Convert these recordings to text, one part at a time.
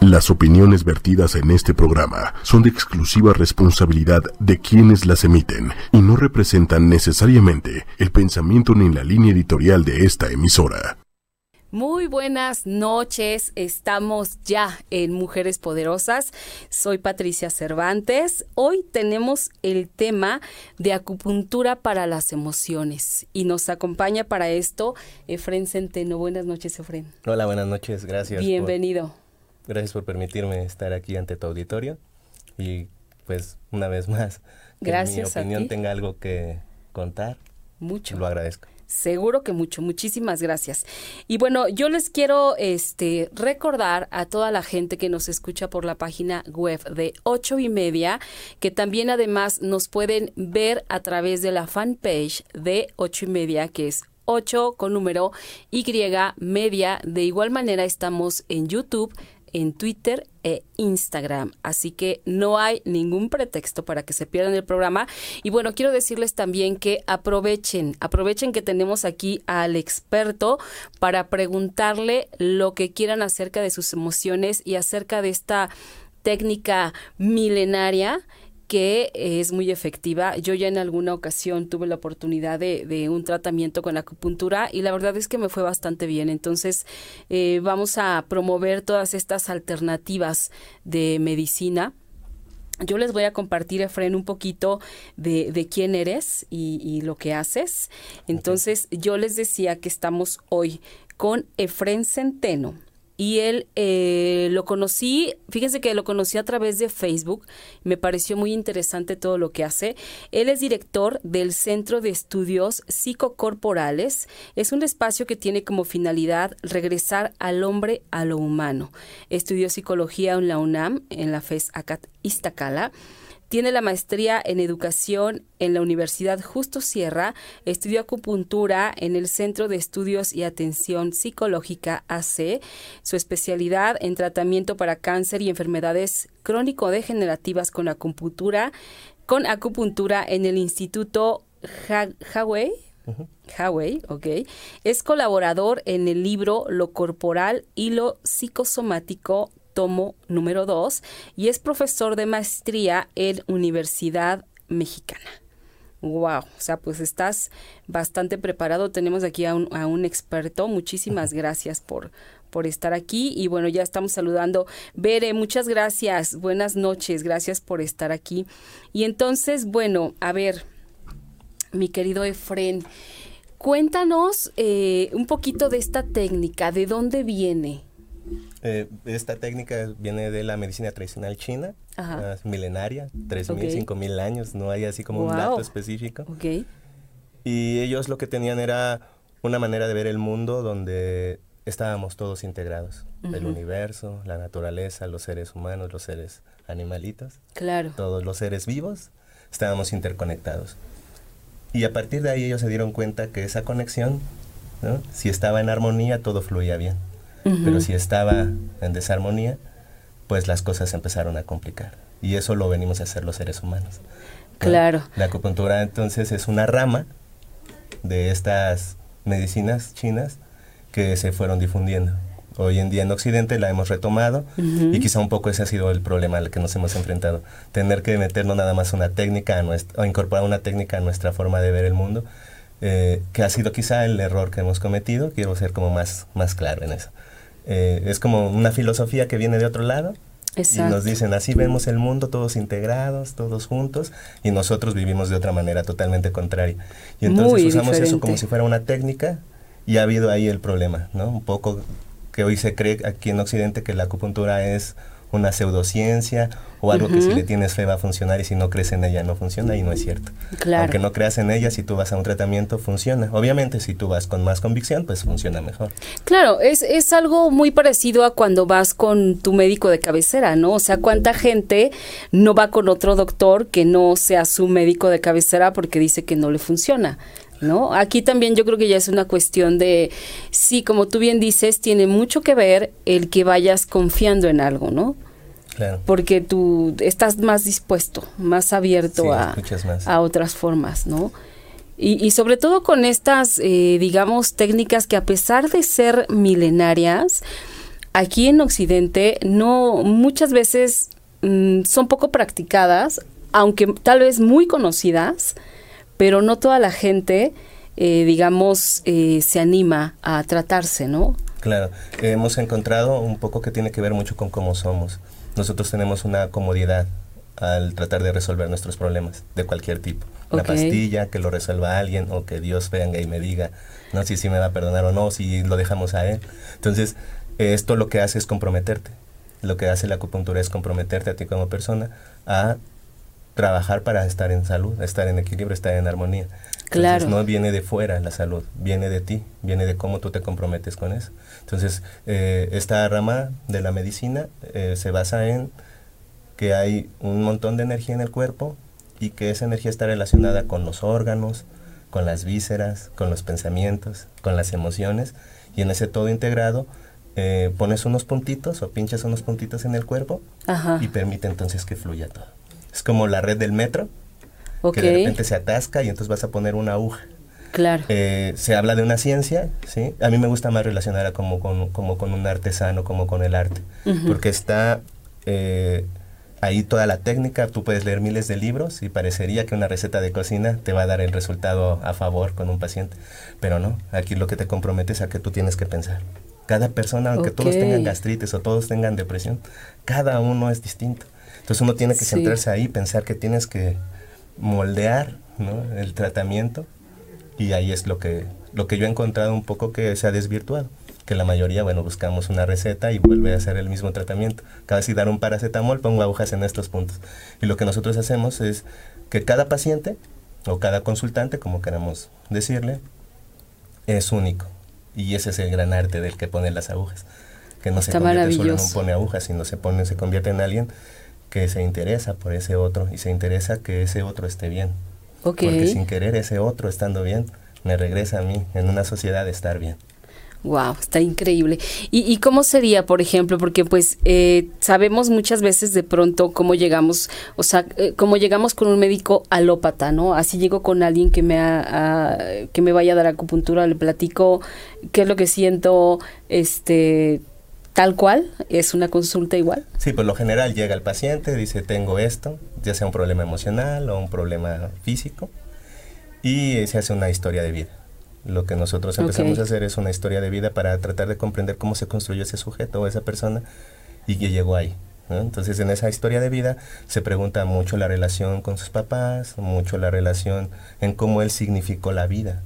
Las opiniones vertidas en este programa son de exclusiva responsabilidad de quienes las emiten y no representan necesariamente el pensamiento ni la línea editorial de esta emisora. Muy buenas noches, estamos ya en Mujeres Poderosas. Soy Patricia Cervantes. Hoy tenemos el tema de acupuntura para las emociones y nos acompaña para esto Efren Centeno. Buenas noches, Efren. Hola, buenas noches, gracias. Bienvenido. Gracias por permitirme estar aquí ante tu auditorio y pues una vez más, que Gracias mi a opinión ti. tenga algo que contar, Mucho. lo agradezco. Seguro que mucho, muchísimas gracias. Y bueno, yo les quiero este recordar a toda la gente que nos escucha por la página web de ocho y media, que también además nos pueden ver a través de la fanpage de ocho y media, que es 8 con número Y media. De igual manera estamos en YouTube, en Twitter e Instagram. Así que no hay ningún pretexto para que se pierdan el programa. Y bueno, quiero decirles también que aprovechen, aprovechen que tenemos aquí al experto para preguntarle lo que quieran acerca de sus emociones y acerca de esta técnica milenaria que es muy efectiva. Yo ya en alguna ocasión tuve la oportunidad de, de, un tratamiento con acupuntura y la verdad es que me fue bastante bien. Entonces eh, vamos a promover todas estas alternativas de medicina. Yo les voy a compartir, Efren, un poquito de, de quién eres y, y, lo que haces. Entonces, okay. yo les decía que estamos hoy con Efren Centeno y él eh, lo conocí, fíjense que lo conocí a través de Facebook, me pareció muy interesante todo lo que hace. Él es director del Centro de Estudios Psicocorporales, es un espacio que tiene como finalidad regresar al hombre a lo humano. Estudió psicología en la UNAM, en la FES Iztacala. Tiene la maestría en educación en la Universidad Justo Sierra, estudió acupuntura en el Centro de Estudios y Atención Psicológica AC, su especialidad en tratamiento para cáncer y enfermedades crónico-degenerativas con acupuntura, con acupuntura en el Instituto. Uh -huh. Hawaii, ok. Es colaborador en el libro Lo Corporal y lo Psicosomático tomo número 2 y es profesor de maestría en Universidad Mexicana. Wow, o sea, pues estás bastante preparado. Tenemos aquí a un, a un experto. Muchísimas gracias por, por estar aquí. Y bueno, ya estamos saludando. Bere, muchas gracias. Buenas noches. Gracias por estar aquí. Y entonces, bueno, a ver, mi querido Efren, cuéntanos eh, un poquito de esta técnica. ¿De dónde viene? Eh, esta técnica viene de la medicina tradicional china, es milenaria, 3.000, okay. 5.000 años, no hay así como wow. un dato específico. Okay. Y ellos lo que tenían era una manera de ver el mundo donde estábamos todos integrados, uh -huh. el universo, la naturaleza, los seres humanos, los seres animalitos, claro. todos los seres vivos, estábamos interconectados. Y a partir de ahí ellos se dieron cuenta que esa conexión, ¿no? si estaba en armonía, todo fluía bien. Uh -huh. Pero si estaba en desarmonía, pues las cosas empezaron a complicar. Y eso lo venimos a hacer los seres humanos. Claro. La acupuntura entonces es una rama de estas medicinas chinas que se fueron difundiendo. Hoy en día en Occidente la hemos retomado uh -huh. y quizá un poco ese ha sido el problema al que nos hemos enfrentado. Tener que meternos nada más una técnica a nuestra, o incorporar una técnica a nuestra forma de ver el mundo, eh, que ha sido quizá el error que hemos cometido. Quiero ser como más, más claro en eso. Eh, es como una filosofía que viene de otro lado Exacto. y nos dicen así vemos el mundo todos integrados, todos juntos y nosotros vivimos de otra manera totalmente contraria. Y entonces Muy usamos diferente. eso como si fuera una técnica y ha habido ahí el problema, ¿no? Un poco que hoy se cree aquí en Occidente que la acupuntura es una pseudociencia o algo uh -huh. que si le tienes fe va a funcionar y si no crees en ella no funciona y no es cierto. Claro. Aunque no creas en ella, si tú vas a un tratamiento funciona. Obviamente si tú vas con más convicción, pues funciona mejor. Claro, es, es algo muy parecido a cuando vas con tu médico de cabecera, ¿no? O sea, cuánta gente no va con otro doctor que no sea su médico de cabecera porque dice que no le funciona. ¿No? Aquí también yo creo que ya es una cuestión de, sí, como tú bien dices, tiene mucho que ver el que vayas confiando en algo, ¿no? Claro. Porque tú estás más dispuesto, más abierto sí, a, más. a otras formas, ¿no? Y, y sobre todo con estas, eh, digamos, técnicas que a pesar de ser milenarias, aquí en Occidente no muchas veces mm, son poco practicadas, aunque tal vez muy conocidas, pero no toda la gente, eh, digamos, eh, se anima a tratarse, ¿no? Claro, hemos encontrado un poco que tiene que ver mucho con cómo somos. Nosotros tenemos una comodidad al tratar de resolver nuestros problemas de cualquier tipo. Una pastilla, que lo resuelva alguien o que Dios venga y me diga, no si sí me va a perdonar o no, si lo dejamos a Él. Entonces, esto lo que hace es comprometerte. Lo que hace la acupuntura es comprometerte a ti como persona a trabajar para estar en salud, estar en equilibrio, estar en armonía. Entonces, no viene de fuera la salud, viene de ti, viene de cómo tú te comprometes con eso. Entonces, eh, esta rama de la medicina eh, se basa en que hay un montón de energía en el cuerpo y que esa energía está relacionada con los órganos, con las vísceras, con los pensamientos, con las emociones, y en ese todo integrado eh, pones unos puntitos o pinchas unos puntitos en el cuerpo y permite entonces que fluya todo. Es como la red del metro, que de repente se atasca y entonces vas a poner una aguja. Claro. Eh, se habla de una ciencia, ¿sí? A mí me gusta más relacionarla como con, como con un artesano, como con el arte, porque está eh, ahí toda la técnica, tú puedes leer miles de libros y parecería que una receta de cocina te va a dar el resultado a favor con un paciente, pero no, aquí lo que te compromete es a que tú tienes que pensar. Cada persona, aunque todos tengan gastritis o todos tengan depresión, cada uno es distinto. Entonces uno tiene que centrarse ahí, pensar que tienes que moldear el tratamiento y ahí es lo que, lo que yo he encontrado un poco que se ha desvirtuado que la mayoría, bueno, buscamos una receta y vuelve a hacer el mismo tratamiento. Cada vez dar un paracetamol, pongo agujas en estos puntos. Y lo que nosotros hacemos es que cada paciente o cada consultante, como queramos decirle, es único. Y ese es el gran arte del que pone las agujas. Que no se convierte solo en un pone agujas, sino se pone, se convierte en alguien que se interesa por ese otro y se interesa que ese otro esté bien. Porque sin querer ese otro estando bien, me regresa a mí en una sociedad de estar bien. Wow, está increíble. ¿Y, cómo sería, por ejemplo? Porque pues eh, sabemos muchas veces de pronto cómo llegamos, o sea, eh, cómo llegamos con un médico alópata, ¿no? Así llego con alguien que me, ha, que me vaya a dar acupuntura, le platico qué es lo que siento, este, tal cual, es una consulta igual. Sí, por lo general llega el paciente, dice tengo esto, ya sea un problema emocional o un problema físico, y se hace una historia de vida. Lo que nosotros empezamos a hacer es una historia de vida para tratar de comprender cómo se construyó ese sujeto o esa persona y que llegó ahí. Entonces en esa historia de vida se pregunta mucho la relación con sus papás, mucho la relación en cómo él significó la vida.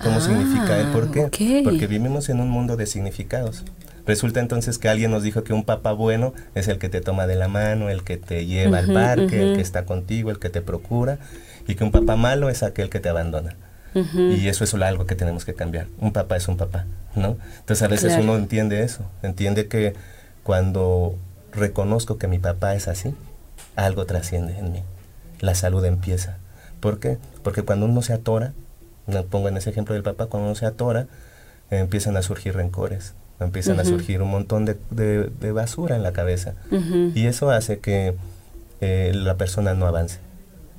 ¿Cómo significa él? ¿Por qué? Porque vivimos en un mundo de significados. Resulta entonces que alguien nos dijo que un papá bueno es el que te toma de la mano, el que te lleva al parque, el que está contigo, el que te procura, y que un papá malo es aquel que te abandona. Y eso es algo que tenemos que cambiar. Un papá es un papá, ¿no? Entonces a veces uno entiende eso, entiende que cuando reconozco que mi papá es así, algo trasciende en mí. La salud empieza. ¿Por qué? Porque cuando uno se atora, me pongo en ese ejemplo del papá, cuando uno se atora, empiezan a surgir rencores, empiezan a surgir un montón de, basura en la cabeza. Y eso hace que eh, la persona no avance.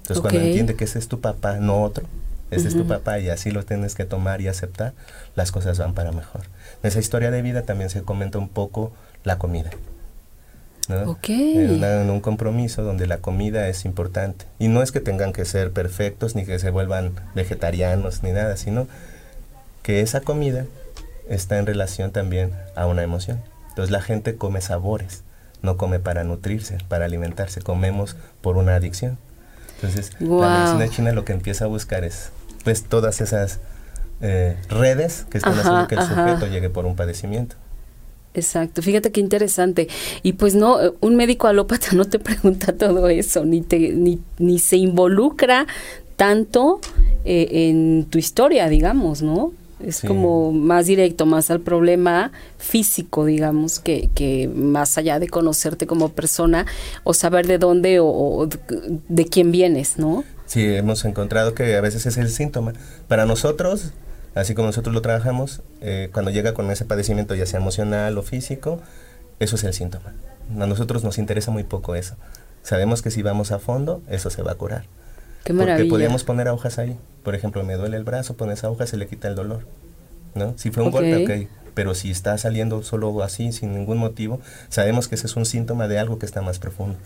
Entonces cuando entiende que ese es tu papá, no otro, ese es tu papá y así lo tienes que tomar y aceptar, las cosas van para mejor. En esa historia de vida también se comenta un poco la comida. ¿no? En, un compromiso donde la comida es importante. Y no es que tengan que ser perfectos ni que se vuelvan vegetarianos ni nada, sino que esa comida está en relación también a una emoción. Entonces la gente come sabores, no come para nutrirse, para alimentarse, comemos por una adicción. Entonces la medicina china lo que empieza a buscar es pues todas esas eh, redes que están haciendo que el sujeto llegue por un padecimiento. Exacto, fíjate qué interesante. Y pues no, un médico alópata no te pregunta todo eso, ni, te, ni, ni se involucra tanto eh, en tu historia, digamos, ¿no? Es como más directo, más al problema físico, digamos, que, que más allá de conocerte como persona o saber de dónde o de quién vienes, ¿no? Sí, hemos encontrado que a veces es el síntoma. Para nosotros, así como nosotros lo trabajamos, eh, cuando llega con ese padecimiento, ya sea emocional o físico, eso es el síntoma. A nosotros nos interesa muy poco eso. Sabemos que si vamos a fondo, eso se va a curar. Qué maravilla. Porque podríamos poner agujas ahí. Por ejemplo, me duele el brazo, pones agujas, se le quita el dolor. ¿no? Si fue un golpe, ok. pero si está saliendo solo así, sin ningún motivo, sabemos que ese es un síntoma de algo que está más profundo,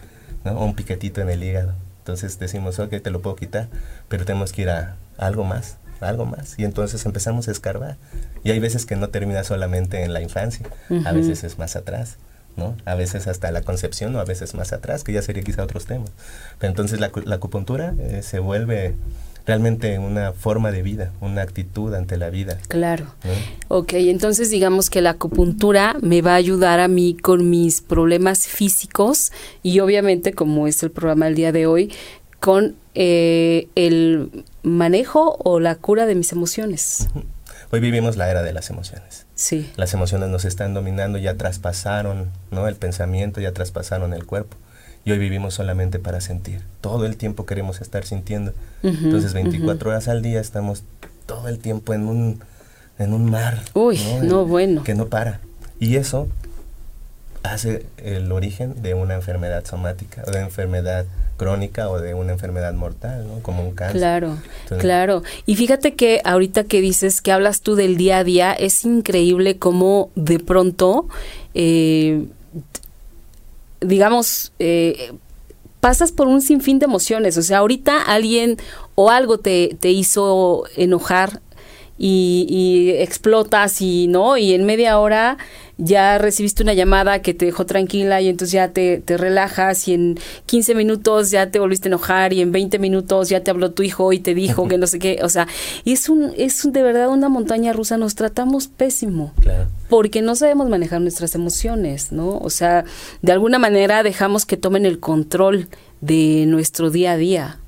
¿no? O un piquetito en el hígado. Entonces decimos, ok, te lo puedo quitar, pero tenemos que ir a algo más, algo más. Y entonces empezamos a escarbar. Y hay veces que no termina solamente en la infancia, a veces es más atrás. ¿no? A veces hasta la concepción o a veces más atrás, que ya sería quizá otros temas. Pero entonces la, la acupuntura eh, se vuelve realmente una forma de vida, una actitud ante la vida. Claro. Ok, entonces digamos que la acupuntura me va a ayudar a mí con mis problemas físicos y obviamente, como es el programa del día de hoy, con eh, el manejo o la cura de mis emociones. Hoy vivimos la era de las emociones. Sí. Las emociones nos están dominando, ya traspasaron, ¿no? El pensamiento, ya traspasaron el cuerpo y hoy vivimos solamente para sentir. Todo el tiempo queremos estar sintiendo. Entonces 24 horas al día estamos todo el tiempo en un, en un mar. Uy, ¿no? bueno. Que no para. Y eso hace el origen de una enfermedad somática, o de enfermedad crónica o de una enfermedad mortal, ¿no? Como un cáncer. Claro, claro. Y fíjate que ahorita que dices que hablas tú del día a día, es increíble cómo de pronto eh, digamos, eh, pasas por un sinfín de emociones. O sea, ahorita alguien o algo te, te hizo enojar y, y, explotas y no y en media hora ya recibiste una llamada que te dejó tranquila y entonces ya te, te relajas y en 15 minutos ya te volviste a enojar y en 20 minutos ya te habló tu hijo y te dijo que no sé qué, o sea, es un es de verdad una montaña rusa, nos tratamos pésimo. Porque no sabemos manejar nuestras emociones, ¿no? O sea, de alguna manera dejamos que tomen el control de nuestro día a día.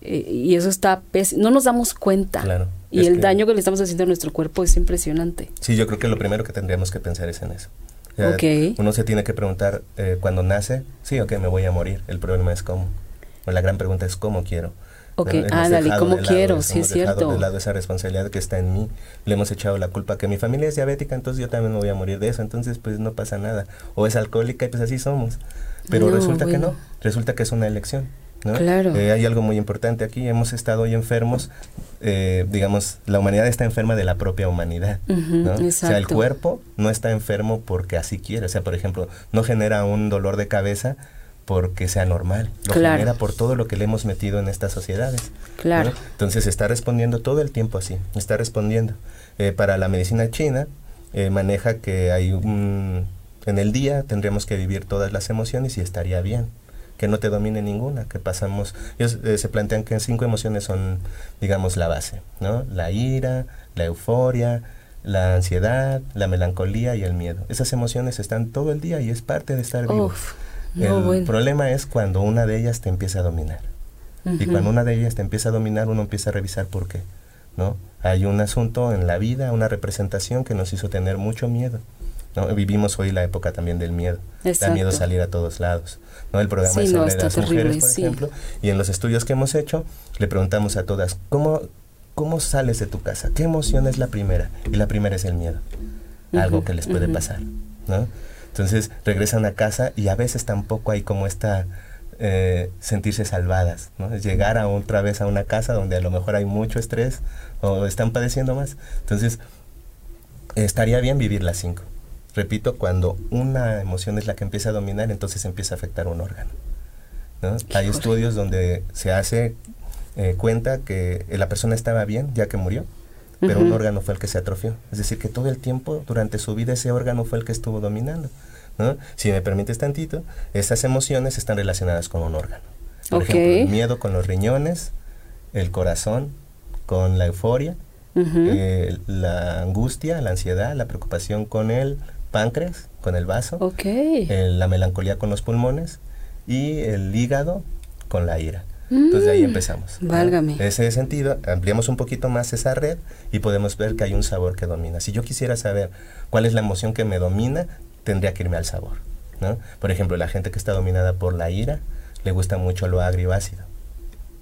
Eh, y eso está pésimo, no nos damos cuenta. Claro. Y el daño que le estamos haciendo a nuestro cuerpo es impresionante. Sí, yo creo que lo primero que tendríamos que pensar es en eso. okay. Uno se tiene que preguntar eh, cuando nace, sí, ok, me voy a morir. El problema es cómo. O la gran pregunta es cómo quiero. Ok, ándale, ¿cómo quiero? sí, es cierto. de lado esa responsabilidad que está en mí. Le hemos echado la culpa que mi familia es diabética, entonces yo también me voy a morir de eso. Entonces, pues no pasa nada. O es alcohólica y pues así somos. Pero resulta que no. Resulta que es una elección. Claro. Eh, hay algo muy importante aquí. Hemos estado hoy enfermos, eh, digamos, la humanidad está enferma de la propia humanidad. O sea, el cuerpo no está enfermo porque así quiere. O sea, por ejemplo, no genera un dolor de cabeza porque sea normal. Lo genera por todo lo que le hemos metido en estas sociedades. Claro. Entonces está respondiendo todo el tiempo así. Está respondiendo. Eh, para la medicina china maneja que hay un... En el día tendríamos que vivir todas las emociones y estaría bien que no te domine ninguna, que pasamos, ellos eh, se plantean que cinco emociones son, digamos, la base, ¿no? La ira, la euforia, la ansiedad, la melancolía y el miedo. Esas emociones están todo el día y es parte de estar vivo. el problema es cuando una de ellas te empieza a dominar. Y cuando una de ellas te empieza a dominar, uno empieza a revisar por qué, ¿no? Hay un asunto en la vida, una representación que nos hizo tener mucho miedo. ¿no? Vivimos hoy la época también del miedo. Da miedo salir a todos lados. ¿No? El programa es sobre las mujeres, por ejemplo. Y en los estudios que hemos hecho, le preguntamos a todas, ¿cómo, ¿cómo sales de tu casa? ¿Qué emoción es la primera? Y la primera es el miedo. Algo que les puede pasar, ¿no? Entonces regresan a casa y a veces tampoco hay como esta... Eh, sentirse salvadas, ¿no? llegar a otra vez a una casa donde a lo mejor hay mucho estrés o están padeciendo más. Entonces, estaría bien vivir las cinco repito, cuando una emoción es la que empieza a dominar, entonces empieza a afectar un órgano. Hay estudios donde se hace eh, cuenta que la persona estaba bien ya que murió, pero un órgano fue el que se atrofió. Es decir, que todo el tiempo, durante su vida, ese órgano fue el que estuvo dominando. Si me permites tantito, esas emociones están relacionadas con un órgano. Por ejemplo, el miedo con los riñones, el corazón con la euforia, eh, la angustia, la ansiedad, la preocupación con el páncreas con el vaso, la melancolía con los pulmones y el hígado con la ira. Entonces de ahí mm, empezamos. Válgame. En ese sentido, ampliamos un poquito más esa red y podemos ver que hay un sabor que domina. Si yo quisiera saber cuál es la emoción que me domina, tendría que irme al sabor. ¿no? Por ejemplo, la gente que está dominada por la ira, le gusta mucho lo agrio ácido.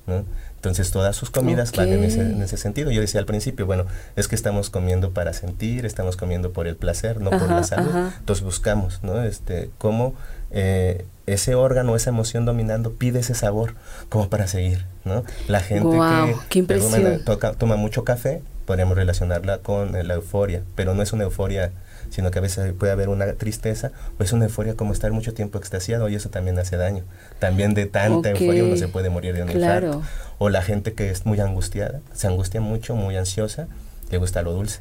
¿no? Entonces todas sus comidas van en ese, en ese, sentido. Yo decía al principio, bueno, es que estamos comiendo para sentir, estamos comiendo por el placer, no por la salud. Entonces buscamos, ¿no? Este, cómo eh, ese órgano, esa emoción dominando pide ese sabor como para seguir, ¿no? La gente que toma mucho café podríamos relacionarla con la euforia, pero no es una euforia sino que a veces puede haber una tristeza o es una euforia como estar mucho tiempo extasiado y eso también hace daño. También de tanta euforia uno se puede morir de un infarto. O la gente que es muy angustiada, se angustia mucho, muy ansiosa, le gusta lo dulce.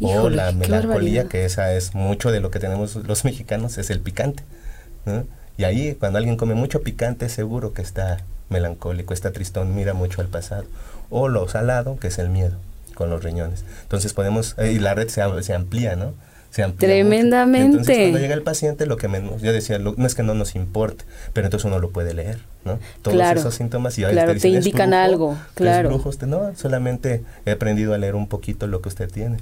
o la melancolía, que esa es mucho de lo que tenemos los mexicanos, es el picante. Y ahí, cuando alguien come mucho picante, seguro que está melancólico, está tristón, mira mucho al pasado. O lo salado, que es el miedo con los riñones. Entonces podemos, eh, y la red se, se amplía, ¿no? Se amplía Tremendamente. Entonces cuando llega el paciente, lo que menos, yo decía, no es que no nos importe, pero entonces uno lo puede leer, ¿no? Todos esos síntomas y claro, te, indican algo, claro. no, solamente he aprendido a leer un poquito lo que usted tiene.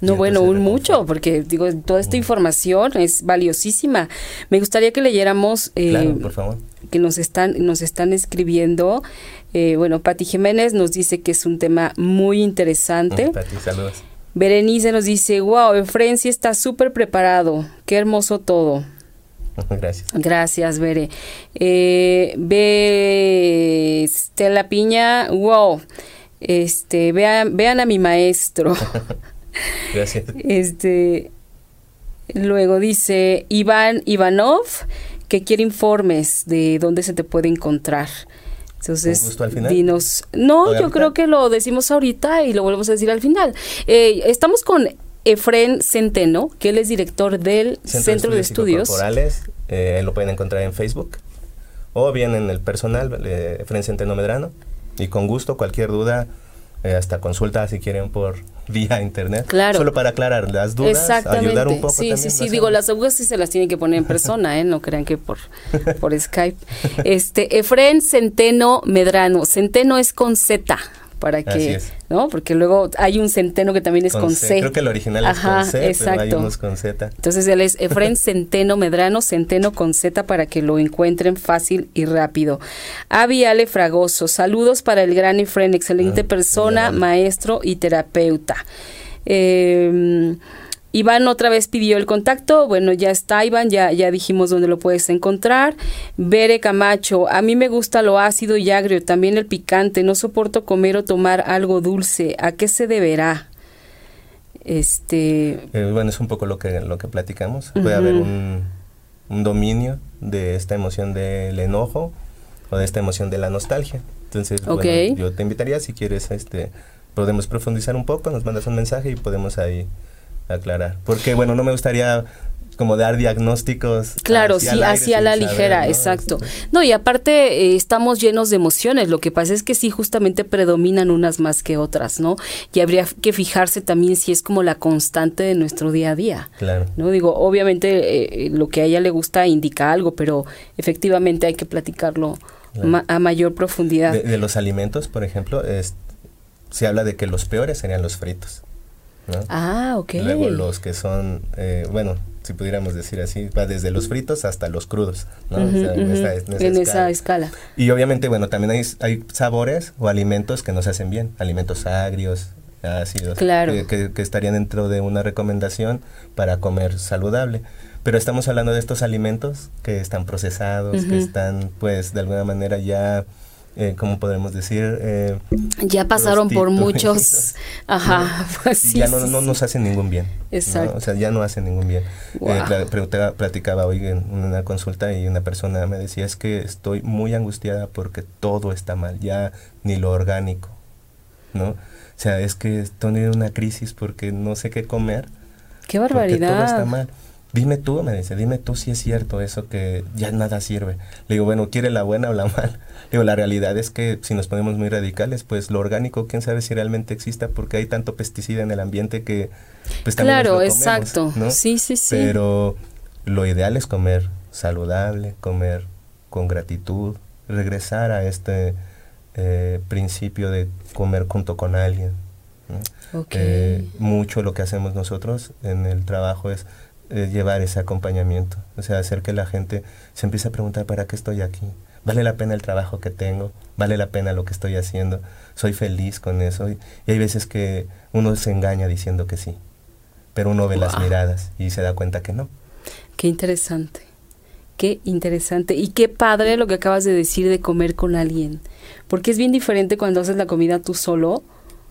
No, bueno, un mucho, porque digo, toda esta información es valiosísima. Me gustaría que leyéramos, eh, por favor. que nos están, nos están escribiendo. Eh, bueno, Pati Jiménez nos dice que es un tema muy interesante. Mm, Pati, saludos. Berenice nos dice, wow, Efren sí está súper preparado, qué hermoso todo. Gracias. Gracias, Bere. Eh, ve Estela Piña, wow, este, vean, vean a mi maestro. Gracias. Este, luego dice Iván Ivanov que quiere informes de dónde se te puede encontrar. Entonces, al final? dinos. No, yo creo que lo decimos ahorita y lo volvemos a decir al final. Eh, estamos con Efren Centeno, que él es director del Centro, de Estudios. Corporales, eh, lo pueden encontrar en Facebook o bien en el personal, eh, Efren Centeno Medrano. Y con gusto, cualquier duda, eh, hasta consulta si quieren por vía internet. Claro. Solo para aclarar las dudas, ayudar un poco. Sí, sí, sí. Digo, las dudas sí se las tienen que poner en persona, ¿eh? No crean que por, por Skype. Este, Efren Centeno Medrano. Centeno es con Z para que, ¿no? Porque luego hay un centeno que también es con, C. Creo que el original es con C, exacto. pero hay unos con Z. Entonces él es Efren Centeno Medrano, Centeno con Z para que lo encuentren fácil y rápido. Avi Ale Fragoso, saludos para el gran Efren, excelente ah, persona, maestro y terapeuta. Eh, Iván otra vez pidió el contacto, bueno, ya está Iván, ya, ya dijimos dónde lo puedes encontrar. Bere Camacho, a mí me gusta lo ácido y agrio, también el picante, no soporto comer o tomar algo dulce, ¿a qué se deberá? Este... Eh, bueno, es un poco lo que, lo que platicamos, puede haber un, dominio de esta emoción del enojo o de esta emoción de la nostalgia. Entonces, bueno, yo te invitaría si quieres, este, podemos profundizar un poco, nos mandas un mensaje y podemos ahí aclarar. Porque, bueno, no me gustaría como dar diagnósticos. Claro, sí, hacia la ligera, exacto. No, y aparte eh, estamos llenos de emociones, lo que pasa es que sí, justamente predominan unas más que otras, ¿no? Y habría que fijarse también si es como la constante de nuestro día a día. Claro. No digo, obviamente eh, lo que a ella le gusta indica algo, pero efectivamente hay que platicarlo a mayor profundidad. De, los alimentos, por ejemplo, es, se habla de que los peores serían los fritos. Ah, ok. Luego los que son, eh, bueno, si pudiéramos decir así, va desde los fritos hasta los crudos, ¿no? en, esa, escala. Y obviamente, bueno, también hay, hay sabores o alimentos que nos hacen bien, alimentos agrios, ácidos, que, estarían dentro de una recomendación para comer saludable. Pero estamos hablando de estos alimentos que están procesados, que están, pues, de alguna manera ya eh, ¿cómo podemos decir? Eh, ya pasaron por muchos, ajá, pues ya no, no, nos hacen ningún bien. Exacto. O sea, ya no hacen ningún bien. Eh, platicaba hoy en una consulta y una persona me decía, es que estoy muy angustiada porque todo está mal, ya ni lo orgánico, ¿no? O sea, es que estoy en una crisis porque no sé qué comer. ¡Qué barbaridad! todo está mal. Dime tú, me dice, dime tú si es cierto eso que ya nada sirve. Le digo, bueno, ¿quiere la buena o la mala? Le digo, la realidad es que si nos ponemos muy radicales, pues lo orgánico, quién sabe si realmente exista porque hay tanto pesticida en el ambiente que pues también Claro, exacto. Sí, sí, sí. Pero lo ideal es comer saludable, comer con gratitud, regresar a este eh, principio de comer junto con alguien. Eh, mucho lo que hacemos nosotros en el trabajo es llevar ese acompañamiento, o sea, hacer que la gente se empiece a preguntar, ¿para qué estoy aquí? ¿Vale la pena el trabajo que tengo? ¿Vale la pena lo que estoy haciendo? ¿Soy feliz con eso? Y, hay veces que uno se engaña diciendo que sí, pero uno ve las miradas y se da cuenta que no. Qué interesante, qué interesante y qué padre lo que acabas de decir de comer con alguien, porque es bien diferente cuando haces la comida tú solo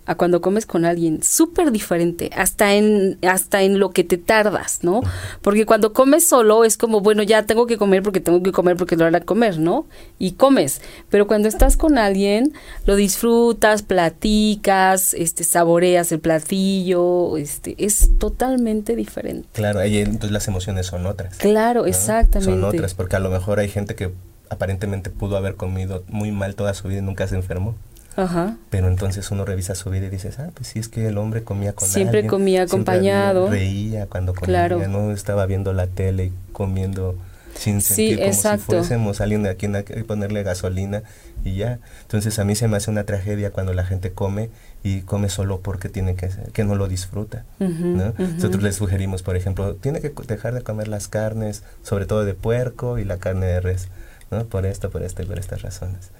a cuando comes con alguien, súper diferente, hasta en, hasta en lo que te tardas, ¿no? Porque cuando comes solo es como, bueno, ya tengo que comer porque tengo que comer porque lo hará comer, ¿no? Y comes. Pero cuando estás con alguien, lo disfrutas, platicas, este, saboreas el platillo, este, es totalmente diferente. Claro, ahí entonces las emociones son otras. Claro, exactamente. Son otras, porque a lo mejor hay gente que aparentemente pudo haber comido muy mal toda su vida y nunca se enfermó. Ajá. Pero entonces uno revisa su vida y dices, ah, pues sí, es que el hombre comía con Siempre comía acompañado. reía cuando comía, no estaba viendo la tele y comiendo sin sentir como si fuésemos alguien a quien hay que ponerle gasolina y ya. Entonces a mí se me hace una tragedia cuando la gente come y come solo porque tiene que que no lo disfruta. Nosotros les sugerimos, por ejemplo, tiene que dejar de comer las carnes, sobre todo de puerco y la carne de res, ¿no? Por esto, por esto y por estas razones.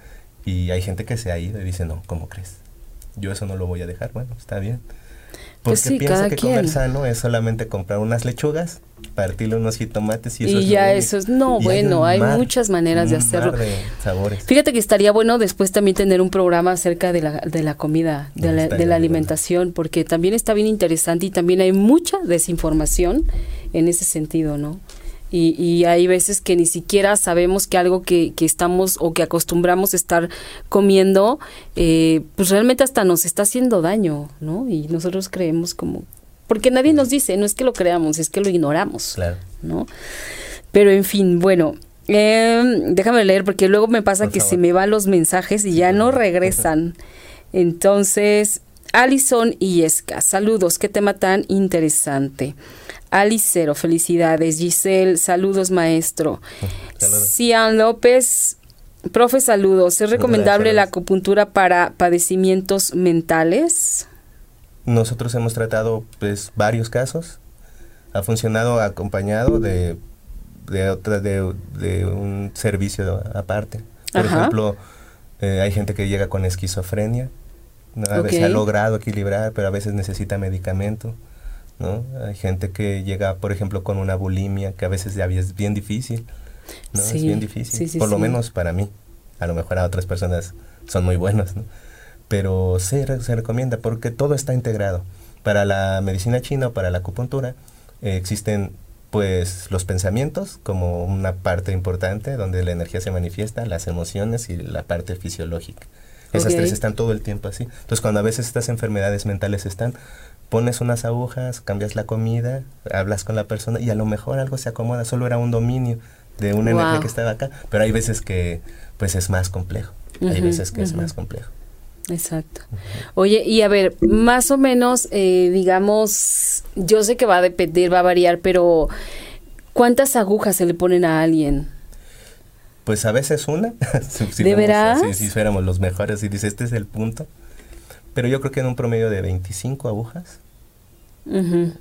Y hay gente que se ha ido y dice, no, ¿cómo crees? Yo eso no lo voy a dejar. Bueno, está bien. Pues Porque piensa que comer sano es solamente comprar unas lechugas, partirle unos jitomates y eso y ya eso es no bueno hay, muchas maneras de hacerlo sabores. fíjate que estaría bueno después también tener un programa acerca de la, de la comida de la, de la alimentación porque también está bien interesante y también hay mucha desinformación en ese sentido no y, y, hay veces que ni siquiera sabemos que algo que, que estamos o que acostumbramos estar comiendo, eh, pues realmente hasta nos está haciendo daño, ¿no? Y nosotros creemos como... Porque nadie nos dice, no es que lo creamos, es que lo ignoramos, claro. ¿no? Pero en fin, bueno, eh, déjame leer porque luego me pasa que se me van los mensajes y ya no regresan. Entonces, Alison Yesca, saludos, qué tema tan interesante. Alicero, felicidades. Giselle, saludos maestro. Cian López, profe, saludos. ¿Es recomendable la acupuntura para padecimientos mentales? Nosotros hemos tratado pues varios casos. Ha funcionado acompañado de, de, otra, de, un servicio aparte. Por ejemplo, eh, hay gente que llega con esquizofrenia. A veces ha logrado equilibrar, pero a veces necesita medicamento. ¿No? Hay gente que llega, por ejemplo, con una bulimia, que a veces ya es bien difícil, ¿no? es bien difícil, por lo menos para mí. A lo mejor a otras personas son muy buenos, ¿no? Pero se, se recomienda porque todo está integrado. Para la medicina china o para la acupuntura eh, existen pues los pensamientos como una parte importante donde la energía se manifiesta, las emociones y la parte fisiológica. Esas tres están todo el tiempo así. Entonces cuando a veces estas enfermedades mentales están, pones unas agujas, cambias la comida, hablas con la persona y a lo mejor algo se acomoda, solo era un dominio de una energía que estaba acá, pero hay veces que pues es más complejo, hay veces que es más complejo. Exacto. Oye, y a ver, más o menos, eh, digamos, yo sé que va a depender, va a variar, pero ¿cuántas agujas se le ponen a alguien? Pues a veces una. si, ¿De verdad? Si, si fuéramos los mejores y dice, este es el punto. Pero yo creo que en un promedio de 25 agujas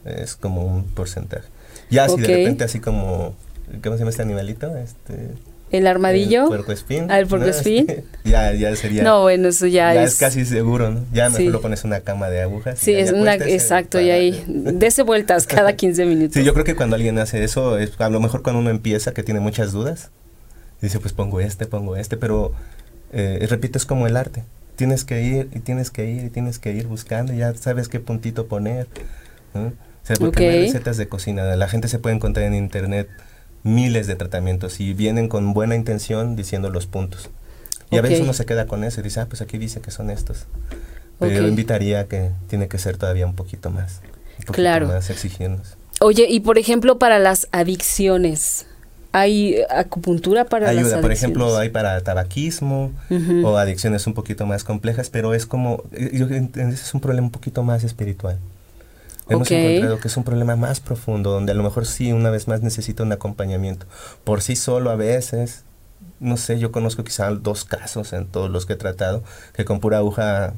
es como un porcentaje. Ya si de repente así como, ¿cómo se llama este animalito? Este, ¿El armadillo? El puerco espín. Ah, el puerco espín. ya, ya sería. No, bueno, eso ya, ya es, casi seguro, ¿no? Ya mejor lo pones una cama de agujas. Sí, es una, exacto, y ahí, dese vueltas cada 15 minutos. Sí, yo creo que cuando alguien hace eso, es, a lo mejor cuando uno empieza, que tiene muchas dudas, dice, pues pongo este, pongo este, pero eh, repito, es como el arte tienes que ir y tienes que ir y tienes que ir buscando, y ya sabes qué puntito poner. ¿no? O recetas de cocina. La gente se puede encontrar en internet miles de tratamientos y vienen con buena intención diciendo los puntos. Y a veces uno se queda con eso y dice, ah, pues aquí dice que son estos. Pero yo invitaría que tiene que ser todavía un poquito más. Un poquito claro. más exigirnos. Oye, y por ejemplo, para las adicciones, hay acupuntura para ayuda por ejemplo hay para tabaquismo o adicciones un poquito más complejas pero es como eh, yo es un problema un poquito más espiritual. Hemos encontrado que es un problema más profundo donde a lo mejor sí una vez más necesita un acompañamiento. Por sí solo a veces no sé yo conozco quizá dos casos en todos los que he tratado que con pura aguja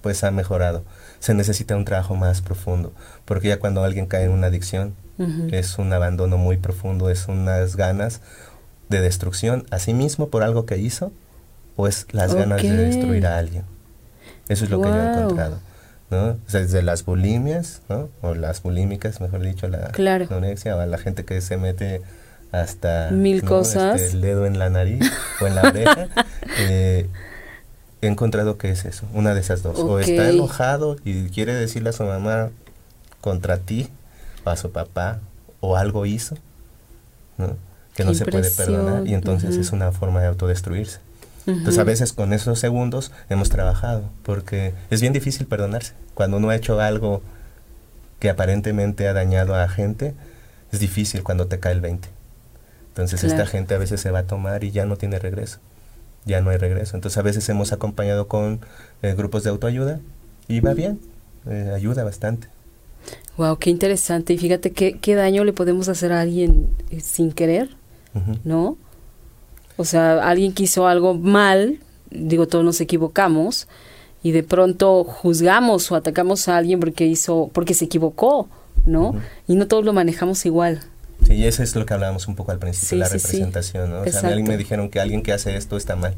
pues ha mejorado. Se necesita un trabajo más profundo porque ya cuando alguien cae en una adicción es un abandono muy profundo, es unas ganas de destrucción a sí mismo por algo que hizo o es las ganas de destruir a alguien. Eso es lo que yo he encontrado. ¿no? desde las bulimias, ¿no? o las bulímicas, mejor dicho, la anorexia, o la gente que se mete hasta mil cosas este, el dedo en la nariz o en la oreja. Eh, he encontrado que es eso, una de esas dos. O está enojado y quiere decirle a su mamá contra ti, a su papá, o algo hizo, ¿no? que no se puede perdonar, y entonces es una forma de autodestruirse. Entonces a veces con esos segundos hemos trabajado, porque es bien difícil perdonarse. Cuando uno ha hecho algo que aparentemente ha dañado a gente, es difícil cuando te cae el 20. Entonces esta gente a veces se va a tomar y ya no tiene regreso, ya no hay regreso. Entonces a veces hemos acompañado con eh, grupos de autoayuda y va bien, eh, ayuda bastante. Wow, qué interesante. Y fíjate qué, qué daño le podemos hacer a alguien eh, sin querer, ¿no? O sea, alguien que hizo algo mal, digo, todos nos equivocamos, y de pronto juzgamos o atacamos a alguien porque hizo, porque se equivocó, ¿no? Y no todos lo manejamos igual. Sí, y eso es lo que hablábamos un poco al principio, la representación, ¿no? O sea, a mí me dijeron que alguien que hace esto está mal.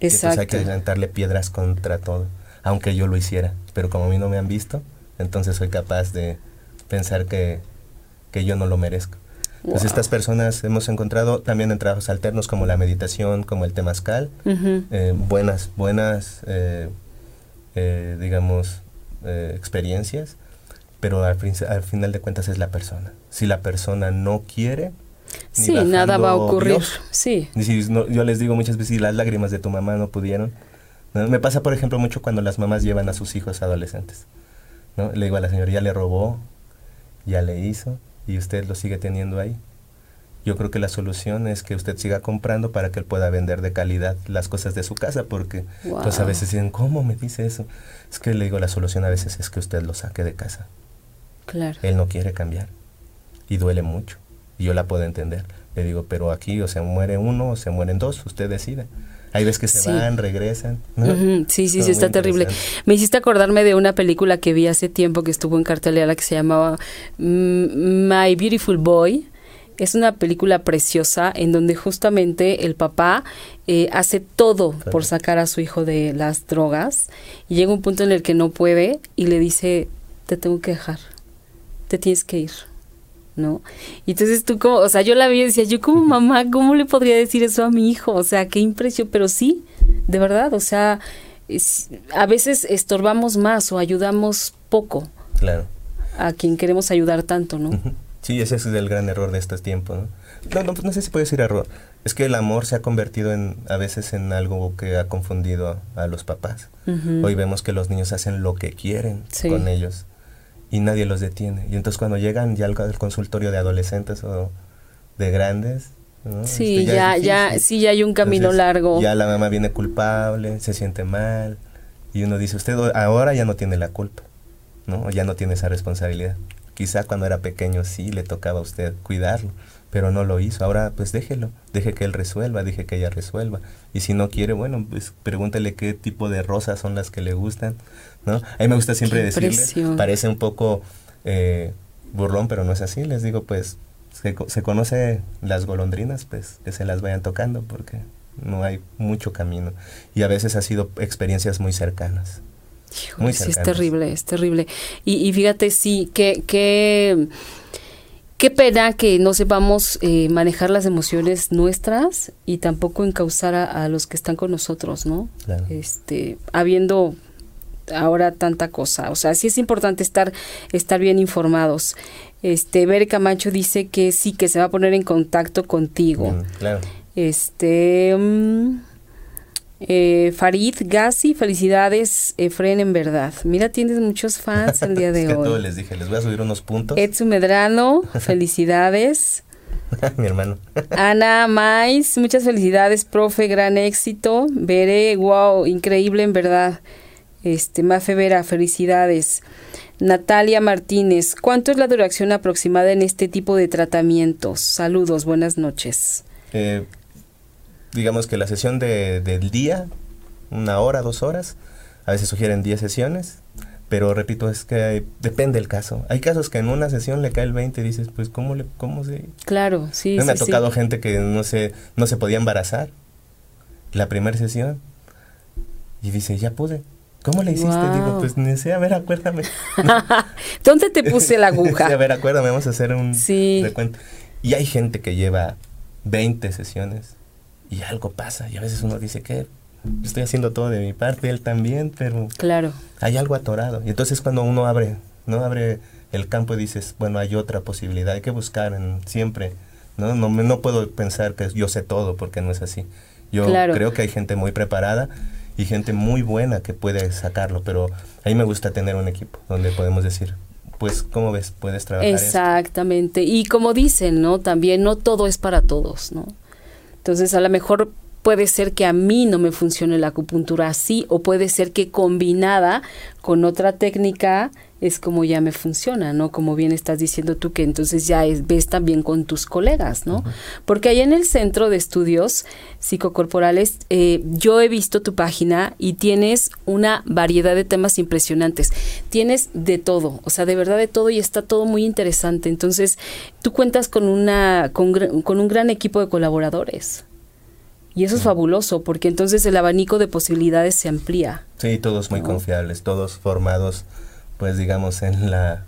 Exacto. hay que levantarle piedras contra todo, aunque yo lo hiciera. Pero como a mí no me han visto, entonces soy capaz de pensar que, que yo no lo merezco. Pues estas personas hemos encontrado también en trabajos alternos como la meditación, como el temazcal, eh, buenas, buenas, eh, eh, digamos, experiencias, pero al, al, final de cuentas es la persona. Si la persona no quiere... Sí, nada va a ocurrir. sí. yo les digo muchas veces, si las lágrimas de tu mamá no pudieron. Me pasa, por ejemplo, mucho cuando las mamás llevan a sus hijos adolescentes. ¿No? Le digo a la señora, ya le robó, ya le hizo, y usted lo sigue teniendo ahí. Yo creo que la solución es que usted siga comprando para que él pueda vender de calidad las cosas de su casa, porque pues a veces dicen, ¿cómo me dice eso? Es que le digo, la solución a veces es que usted lo saque de casa. Claro. Él no quiere cambiar y duele mucho. Y yo la puedo entender. Le digo, pero aquí o se muere uno o se mueren dos, usted decide. Hay veces que se van, regresan. Sí, sí, sí, está terrible. Me hiciste acordarme de una película que vi hace tiempo que estuvo en cartelera que se llamaba mm, My Beautiful Boy. Es una película preciosa en donde justamente el papá eh, hace todo por sacar a su hijo de las drogas y llega un punto en el que no puede y le dice, te tengo que dejar, te tienes que ir. ¿No? Y entonces tú como, o sea, yo la vi y decía, yo como mamá, ¿cómo le podría decir eso a mi hijo? O sea, qué impresión, pero sí, de verdad, o sea, a veces estorbamos más o ayudamos poco. Claro. A quien queremos ayudar tanto, ¿no? Sí, ese es el gran error de estos tiempos, ¿no? No, no, sé si puede decir error. Es que el amor se ha convertido en, a veces en algo que ha confundido a, los papás. Hoy vemos que los niños hacen lo que quieren con ellos y nadie los detiene. Y entonces cuando llegan ya al, consultorio de adolescentes o de grandes, Sí, este, ya, ya, sí, ya hay un camino largo. Ya la mamá viene culpable, se siente mal y uno dice, usted ahora ya no tiene la culpa, ¿no? Ya no tiene esa responsabilidad. Quizá cuando era pequeño sí le tocaba a usted cuidarlo, pero no lo hizo. Ahora pues déjelo, deje que él resuelva, deje que ella resuelva. Y si no quiere, bueno, pues pregúntele qué tipo de rosas son las que le gustan, ¿no? A mí me gusta siempre decirle, parece un poco eh, burlón, pero no es así. Les digo, pues, se, se conoce las golondrinas, pues, que se las vayan tocando, porque no hay mucho camino. Y a veces ha sido experiencias muy cercanas. Muy cercanas. es terrible, es terrible. Y, y fíjate, sí, que... que Qué pena que no sepamos eh, manejar las emociones nuestras y tampoco encauzar a, a, los que están con nosotros, ¿no? Este, habiendo ahora tanta cosa. O sea, sí es importante estar, estar bien informados. Este, Bere Camacho dice que sí, que se va a poner en contacto contigo. Mm, claro. Este, mm, eh, Farid Gassi, felicidades, Efren, en verdad. Mira, tienes muchos fans el día de es que hoy. les dije, les voy a subir unos puntos. Edsu Medrano, felicidades. Mi hermano. Ana Mais, muchas felicidades, profe, gran éxito. Veré, wow, increíble en verdad. Este, Mafe Vera, felicidades. Natalia Martínez, ¿cuánto es la duración aproximada en este tipo de tratamientos? Saludos, buenas noches. Eh, digamos que la sesión de, del día, una hora, dos horas, a veces sugieren 10 sesiones, pero repito, es que depende el caso. Hay casos que en una sesión le cae el 20 y dices, pues, ¿cómo, le, cómo se...? Claro, sí, Me ha tocado gente que no se, no se podía embarazar la primera sesión y dice, ya pude. ¿Cómo le hiciste? Digo, pues ni sé, a ver, acuérdame. ¿Dónde te puse la aguja? a ver, acuérdame, vamos a hacer un sí. recuento. Y hay gente que lleva 20 sesiones y algo pasa. Y a veces uno dice, ¿qué, estoy haciendo todo de mi parte, él también, pero claro. hay algo atorado. Y entonces cuando uno abre, no abre el campo y dices, bueno, hay otra posibilidad, hay que buscar en, siempre, ¿no? No, no puedo pensar que yo sé todo, porque no es así. Yo creo que hay gente muy preparada y gente muy buena que puede sacarlo, pero a mí me gusta tener un equipo donde podemos decir, pues, ¿cómo ves? Puedes trabajar. Exactamente. Y como dicen, ¿no? También no todo es para todos, ¿no? Entonces, a lo mejor puede ser que a mí no me funcione la acupuntura así, o puede ser que combinada con otra técnica es como ya me funciona, ¿no? Como bien estás diciendo tú, que entonces ya ves también con tus colegas, ¿no? Porque ahí en el Centro de Estudios Psicocorporales, eh, yo he visto tu página y tienes una variedad de temas impresionantes. Tienes de todo, o sea, de verdad de todo y está todo muy interesante. Entonces, tú cuentas con, una, con, con un gran equipo de colaboradores. Y eso es fabuloso, porque entonces el abanico de posibilidades se amplía. Sí, todos muy confiables, todos formados pues digamos, en la,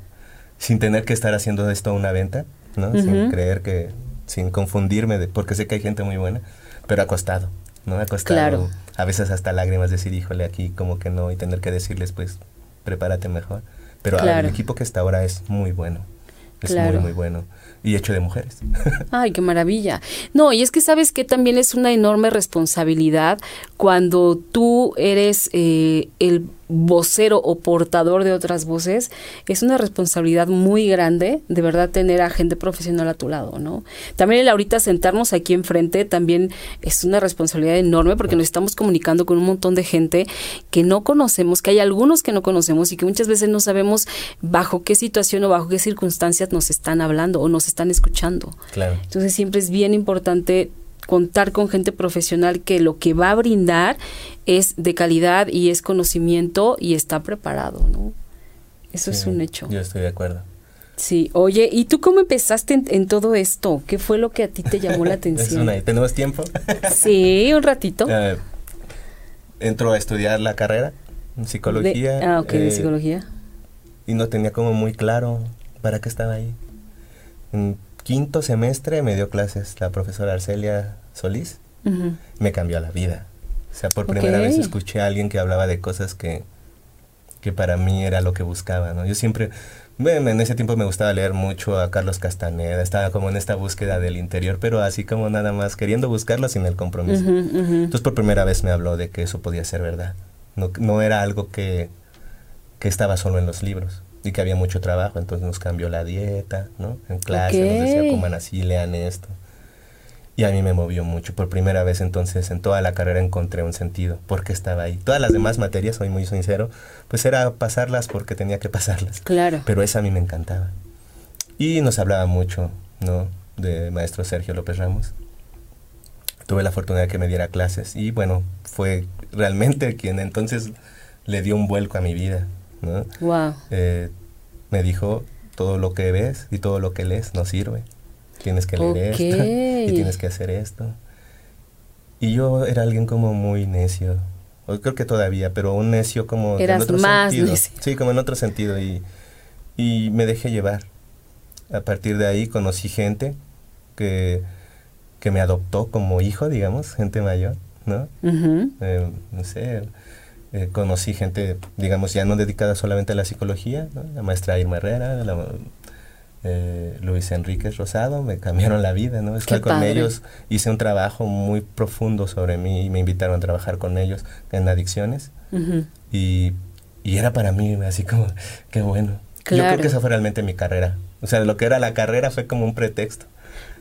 sin tener que estar haciendo esto una venta, ¿no? Sin creer que, sin confundirme, de, porque sé que hay gente muy buena, pero ha costado, ¿no? Ha costado a veces hasta lágrimas decir, híjole, aquí como que no, y tener que decirles, pues, prepárate mejor. Pero el equipo que está ahora es muy bueno, es muy, muy bueno y hecho de mujeres. Ay, qué maravilla. No, y es que sabes que también es una enorme responsabilidad cuando tú eres eh, el vocero o portador de otras voces, es una responsabilidad muy grande, de verdad, tener a gente profesional a tu lado, ¿no? También el ahorita sentarnos aquí enfrente también es una responsabilidad enorme porque nos estamos comunicando con un montón de gente que no conocemos, que hay algunos que no conocemos y que muchas veces no sabemos bajo qué situación o bajo qué circunstancias nos están hablando o nos están escuchando. Claro. Entonces siempre es bien importante contar con gente profesional que lo que va a brindar es de calidad y es conocimiento y está preparado, ¿no? Eso es un hecho. Yo estoy de acuerdo. Sí, oye, ¿y tú cómo empezaste en, todo esto? ¿Qué fue lo que a ti te llamó la atención? ¿Tenemos tiempo? sí, un ratito. Eh, entró a estudiar la carrera en psicología. ah, ok, de eh, psicología. Y no tenía como muy claro para qué estaba ahí. Quinto semestre me dio clases la profesora Arcelia Solís. Me cambió la vida. O sea, por primera vez escuché a alguien que hablaba de cosas que, que para mí era lo que buscaba, ¿no? Yo siempre, bueno, en ese tiempo me gustaba leer mucho a Carlos Castaneda, estaba como en esta búsqueda del interior, pero así como nada más queriendo buscarlo sin el compromiso. Entonces por primera vez me habló de que eso podía ser verdad. No, no era algo que, que estaba solo en los libros y que había mucho trabajo, entonces nos cambió la dieta, ¿no? En clase nos decía, coman así, lean esto. Y a mí me movió mucho. Por primera vez entonces en toda la carrera encontré un sentido. porque estaba ahí? Todas las demás materias, soy muy sincero, pues era pasarlas porque tenía que pasarlas. Claro. Pero esa a mí me encantaba. Y nos hablaba mucho, ¿no? De maestro Sergio López Ramos. Tuve la fortuna de que me diera clases y bueno, fue realmente quien entonces le dio un vuelco a mi vida, ¿no? Wow. Eh, me dijo, todo lo que ves y todo lo que lees no sirve tienes que leer esto y tienes que hacer esto. Y yo era alguien como muy necio. O creo que todavía, pero un necio como en otro más sentido. Sí, como en otro sentido. Y, y me dejé llevar. A partir de ahí conocí gente que, que me adoptó como hijo, digamos, gente mayor, ¿no? Eh, no sé, eh, conocí gente, digamos, ya no dedicada solamente a la psicología, la maestra Irma Herrera, la eh, Luis Enrique Rosado, me cambiaron la vida, ¿no? Estar con ellos, hice un trabajo muy profundo sobre mí y me invitaron a trabajar con ellos en adicciones. y, y, era para mí así como, qué bueno. Yo creo que esa fue realmente mi carrera. O sea, lo que era la carrera fue como un pretexto.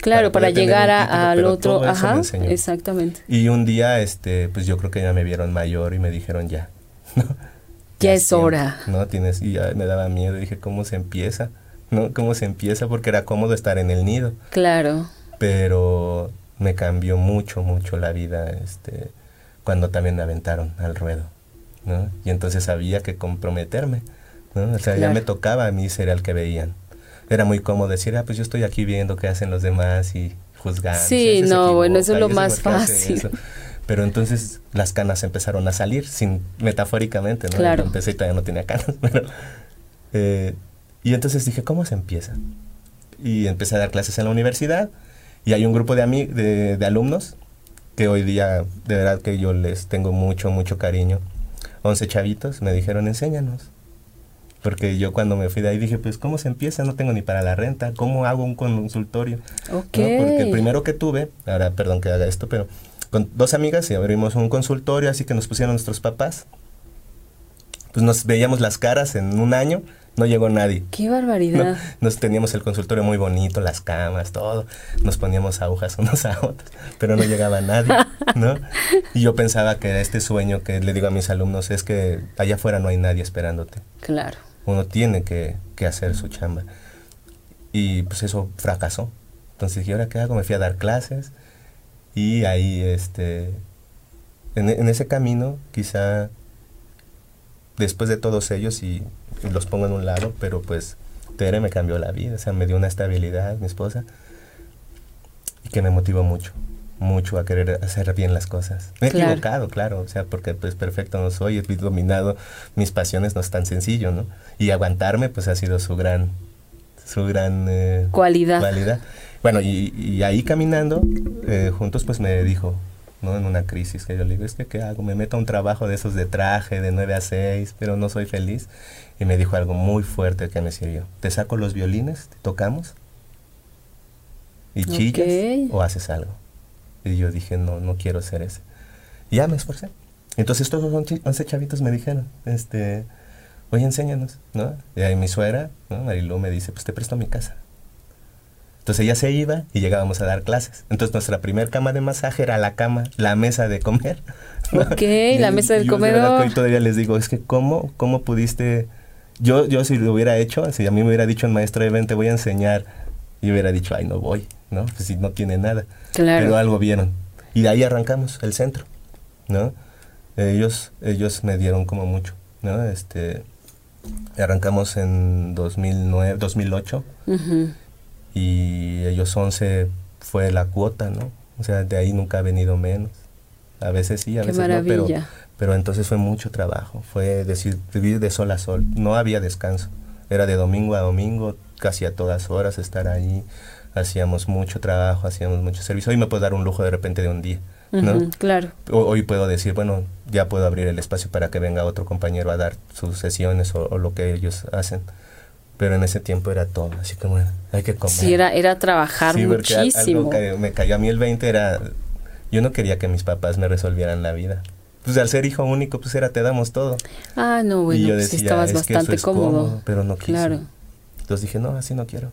Claro, para, llegar al otro, ajá, exactamente. Y un día, este, pues yo creo que ya me vieron mayor y me dijeron ya, Ya, es hora. No, tienes, y ya me daba miedo, dije, ¿cómo se empieza? ¿no? Cómo se empieza, porque era cómodo estar en el nido. Claro. Pero me cambió mucho, mucho la vida, este, cuando también me aventaron al ruedo, ¿no? Y entonces había que comprometerme, ¿no? O sea, ya me tocaba a mí ser el que veían. Era muy cómodo decir, ah, pues yo estoy aquí viendo qué hacen los demás y juzgando. Sí, no, bueno, eso es lo más fácil. Pero entonces las canas empezaron a salir, sin metafóricamente, ¿no? Claro. Empecé y todavía no tenía canas, pero... Eh, y entonces dije, ¿cómo se empieza? Y empecé a dar clases en la universidad y hay un grupo de, de, de alumnos que hoy día de verdad que yo les tengo mucho, mucho cariño. 11 chavitos me dijeron, enséñanos. Porque yo cuando me fui de ahí dije, pues, ¿cómo se empieza? No tengo ni para la renta. ¿Cómo hago un consultorio? Okay. Porque el primero que tuve, ahora perdón que haga esto, pero con dos amigas y abrimos un consultorio, así que nos pusieron nuestros papás. Pues nos veíamos las caras en un año, no llegó nadie. ¡Qué barbaridad! nos teníamos el consultorio muy bonito, las camas, todo. Nos poníamos agujas unos a otros, pero no llegaba nadie, ¿no? Y yo pensaba que este sueño que le digo a mis alumnos es que allá afuera no hay nadie esperándote. Claro. Uno tiene que, que hacer su chamba. Y pues eso fracasó. Entonces, ¿y ahora qué hago? Me fui a dar clases y ahí, este, en, en ese camino, quizá después de todos ellos, y los pongo en un lado, pero pues Tere me cambió la vida, o sea, me dio una estabilidad, mi esposa, y que me motivó mucho, mucho a querer hacer bien las cosas. Me he Claro. equivocado, claro, o sea, porque pues perfecto no soy, he dominado mis pasiones, no es tan sencillo, ¿no? Y aguantarme, pues ha sido su gran, su gran eh, Cualidad. cualidad. Bueno, y, y ahí caminando, eh, juntos, pues me dijo, ¿no? En una crisis, que yo le digo, es que, ¿qué hago? Me meto a un trabajo de esos de traje, de 9 a 6, pero no soy feliz. Y me dijo algo muy fuerte que me sirvió. ¿Te saco los violines? ¿Te tocamos? ¿Y chillas? ¿O haces algo? Y yo dije, no, no quiero ser ese. Y ya me esforcé. Entonces estos 11 11 chavitos me dijeron, este, oye, enséñanos, ¿no? Y ahí mi suegra, ¿no? Marilu me dice, pues te presto mi casa. Entonces ella se iba y llegábamos a dar clases. Entonces nuestra primer cama de masaje era la cama, la mesa de comer. Ok, Y- la mesa del yo de verdad comedor. hoy todavía les digo, es que cómo, cómo pudiste... Yo, yo si lo hubiera hecho, si a mí me hubiera dicho un maestro, ven, te voy a enseñar, y hubiera dicho, ay, no voy, ¿no? Pues si no tiene nada. Claro. Pero algo vieron. Y de ahí arrancamos, el centro, ¿no? Ellos, ellos me dieron como mucho, ¿no? Este, arrancamos en 2009, 2008 Ujú. y ellos 11 fue la cuota, ¿no? O sea, de ahí nunca ha venido menos. A veces sí, a Qué veces no, pero, pero entonces fue mucho trabajo, fue decir, vivir de sol a sol, no había descanso, era de domingo a domingo, casi a todas horas estar ahí, hacíamos mucho trabajo, hacíamos mucho servicio, hoy me puedo dar un lujo de repente de un día, ¿no? Claro. Ho- Hoy puedo decir, bueno, ya puedo abrir el espacio para que venga otro compañero a dar sus sesiones o, o lo que ellos hacen. Pero en ese tiempo era todo, así como hay que comer. Sí, era, era trabajar Sí, muchísimo. algo que me cayó a mí el 20 era, yo no quería que mis papás me resolvieran la vida. Pues al ser hijo único, pues era te damos todo. Ah, no, bueno, y yo pues decía, estabas es que eso bastante es cómodo. pero no quise. Claro, Entonces dije, no, así no quiero.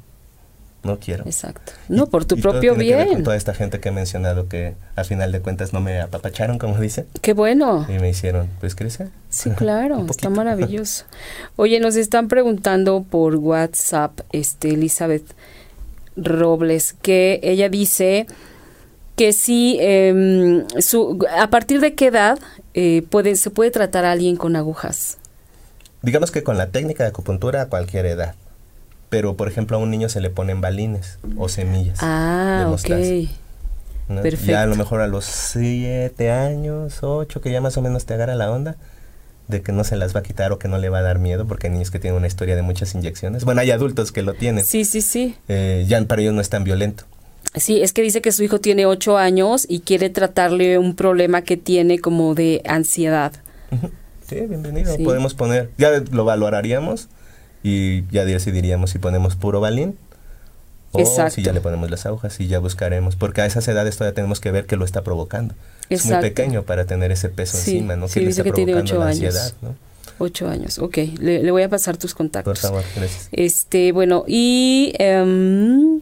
No quiero. exacto. No, por tu Y todo propio que ver con bien. toda esta gente que he mencionado que al final de cuentas no me apapacharon, como dice, Qué bueno. y me hicieron, pues crecer. Sí, claro, está maravilloso. Oye, nos están preguntando por WhatsApp, este, Elizabeth Robles, que ella dice que sí, em, su, a partir de qué edad eh, puede, se puede tratar a alguien con agujas. Digamos que con la técnica de acupuntura a cualquier edad. Pero, por ejemplo, a un niño se le ponen balines o semillas. Ah, de mostaza. ¿no? Perfecto. Ya a lo mejor a los siete años, ocho, que ya más o menos te agarra la onda de que no se las va a quitar o que no le va a dar miedo, porque hay niños que tienen una historia de muchas inyecciones. Bueno, hay adultos que lo tienen. Sí, sí, sí. Eh, ya para ellos no es tan violento. Sí, es que dice que su hijo tiene ocho años y quiere tratarle un problema que tiene como de ansiedad. Sí, bienvenido. Sí. Podemos poner, ya lo valoraríamos y ya decidiríamos si ponemos puro balín o Exacto. si ya le ponemos las agujas y ya buscaremos, porque a esas edades todavía tenemos que ver qué lo está provocando. Es muy pequeño para tener ese peso Sí, encima, ¿no? sí, le está que tiene provocando la años. ansiedad, ¿no? Ocho años, ok. Le, le voy a pasar tus contactos. Por favor, gracias. Este, bueno, y em,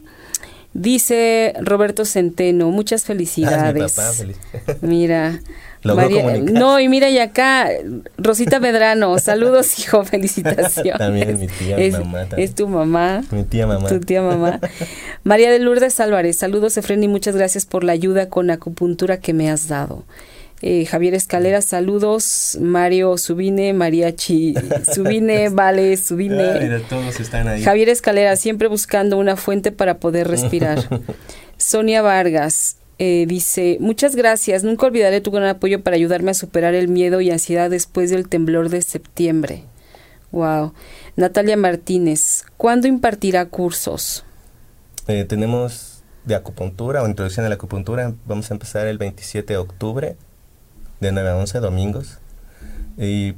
dice Roberto Centeno, muchas Ah, mi felicidades. papá, feliz. Mira. Logró comunicar. no, y mira, y acá, Rosita Medrano, saludos, hijo, felicitaciones. También mi tía, mi es, mamá también. es tu mamá. Mi tía mamá. Tu tía mamá. María de Lourdes Álvarez, saludos Efren y muchas gracias por la ayuda con acupuntura que me has dado. Eh, Javier Escalera, saludos. Mario Subine, Mariachi Subine, Vale Ah, Subine. mira, todos están ahí. Javier Escalera, siempre buscando una fuente para poder respirar. Sonia Vargas eh, dice, muchas gracias, nunca olvidaré tu gran apoyo para ayudarme a superar el miedo y ansiedad después del temblor de septiembre. Wow. Natalia Martínez, ¿cuándo impartirá cursos? Eh, tenemos de acupuntura o introducción a la acupuntura. Vamos a empezar el 27 de octubre, de 9 a 11, domingos. Y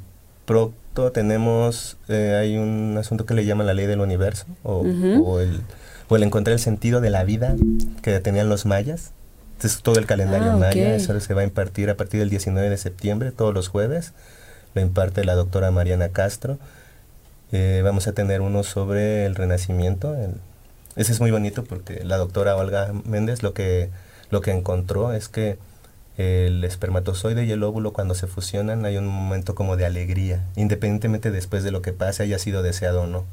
pronto tenemos, eh, hay un asunto que le llaman la ley del universo, o, el, o el encontrar el sentido de la vida que tenían los mayas. Entonces todo el calendario ah, maya, eso se va a impartir a partir del 19 de septiembre, todos los jueves. Lo imparte la doctora Mariana Castro. Eh, vamos a tener uno sobre el renacimiento, el, ese es muy bonito porque la doctora Olga Méndez lo que, lo que encontró es que el espermatozoide y el óvulo cuando se fusionan hay un momento como de alegría, independientemente después de lo que pase haya sido deseado o no.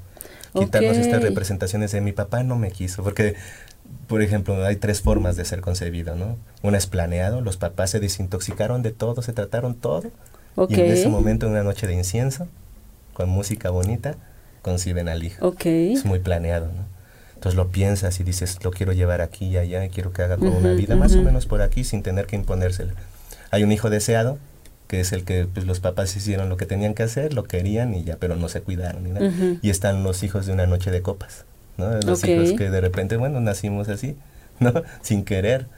Quitarnos estas representaciones de mi papá no me quiso, porque por ejemplo, hay tres formas de ser concebido, ¿no? Una es planeado, los papás se desintoxicaron de todo, se trataron todo, y en ese momento, en una noche de incienso, con música bonita, conciben al hijo. Es muy planeado, ¿no? Entonces lo piensas y dices, lo quiero llevar aquí y allá, y quiero que haga toda una vida más o menos por aquí sin tener que imponérsela. Hay un hijo deseado, que es el que pues, los papás hicieron lo que tenían que hacer, lo querían y ya, pero no se cuidaron ni nada. Y están los hijos de una noche de copas, ¿no? Los hijos que de repente, bueno, nacimos así, ¿no? Sin querer,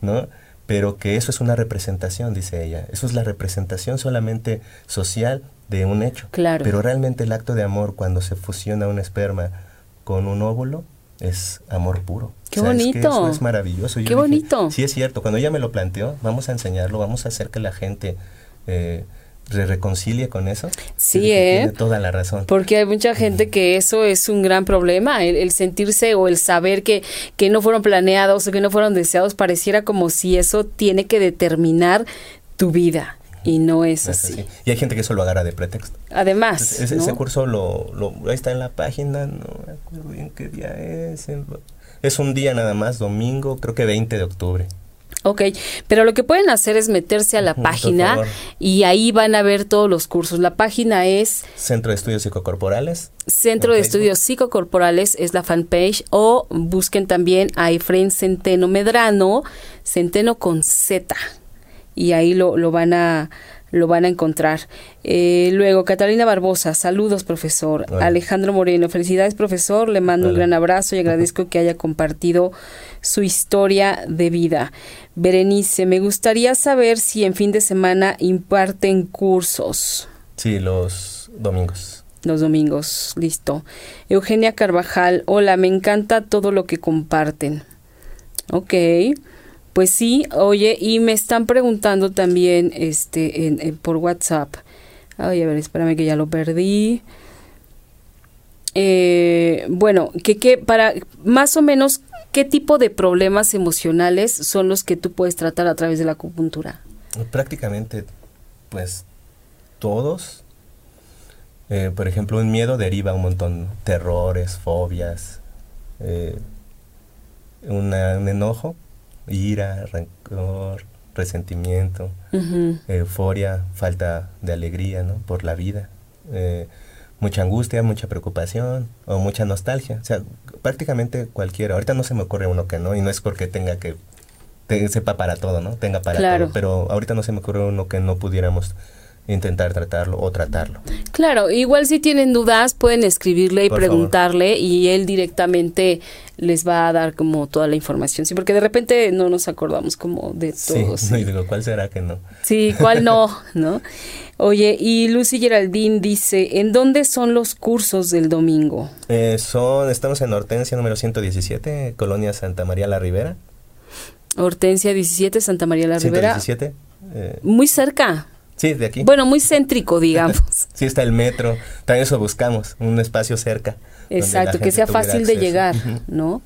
¿no? Pero que eso es una representación, dice ella. Eso es la representación solamente social de un hecho. Claro. Pero realmente el acto de amor cuando se fusiona un esperma con un óvulo, es amor puro. Qué bonito. Es eso es maravilloso. Qué bonito. Sí, es cierto. Cuando ella me lo planteó, vamos a enseñarlo, vamos a hacer que la gente eh, reconcilie con eso. Sí, ¿eh? Tiene toda la razón. Porque hay mucha gente que eso es un gran problema, el, sentirse o el saber que, que no fueron planeados o que no fueron deseados, pareciera como si eso tiene que determinar tu vida. Y no es, así. Y hay gente que eso lo agarra de pretexto. Además. Ese curso lo, lo, ahí está en la página, no me acuerdo bien qué día es. Es un día nada más, domingo, creo que 20 de octubre. Ok, pero lo que pueden hacer es meterse a la página y ahí van a ver todos los cursos. La página es... Centro de Estudios Psicocorporales. Centro de Estudios Psicocorporales es la fanpage o busquen también a Efraín Centeno Medrano, Centeno con Z y ahí lo, lo van a lo van a encontrar. Eh, luego, Catalina Barbosa, saludos, profesor. Alejandro Moreno, felicidades, profesor. Le mando un gran abrazo y agradezco que haya compartido su historia de vida. Berenice, me gustaría saber si en fin de semana imparten cursos. Sí, los domingos. Los domingos, listo. Eugenia Carvajal, hola, me encanta todo lo que comparten. Ok. Pues sí, oye, y me están preguntando también este en, por WhatsApp. Ay, a ver, espérame que ya lo perdí. Eh, bueno, que, que para más o menos qué tipo de problemas emocionales son los que tú puedes tratar a través de la acupuntura. Prácticamente, pues todos. Eh, por ejemplo, un miedo deriva un montón, terrores, fobias, eh, un enojo ira, rencor, resentimiento, euforia, falta de alegría ¿no? por la vida, eh, mucha angustia, mucha preocupación o mucha nostalgia. O sea, prácticamente cualquiera. Ahorita no se me ocurre uno que no, y no es porque tenga que sepa para todo, ¿no? Tenga para todo. Pero ahorita no se me ocurre uno que no pudiéramos intentar tratarlo o tratarlo. Claro, igual si tienen dudas pueden escribirle y preguntarle y él directamente les va a dar como toda la información, sí, porque de repente no nos acordamos como de todo. Sí, sí. digo, ¿cuál será que no? Sí, ¿cuál no? ¿No? Oye, y Lucy Geraldine dice, ¿en dónde son los cursos del domingo? Eh, son, estamos en Hortensia número 117, Colonia Santa María la Ribera. Hortensia 17, Santa María la Ribera. 117. Eh, Muy cerca. Sí, de aquí. Bueno, muy céntrico, digamos. sí, está el metro. También eso buscamos, un espacio cerca. Exacto, que sea fácil de llegar, ¿no?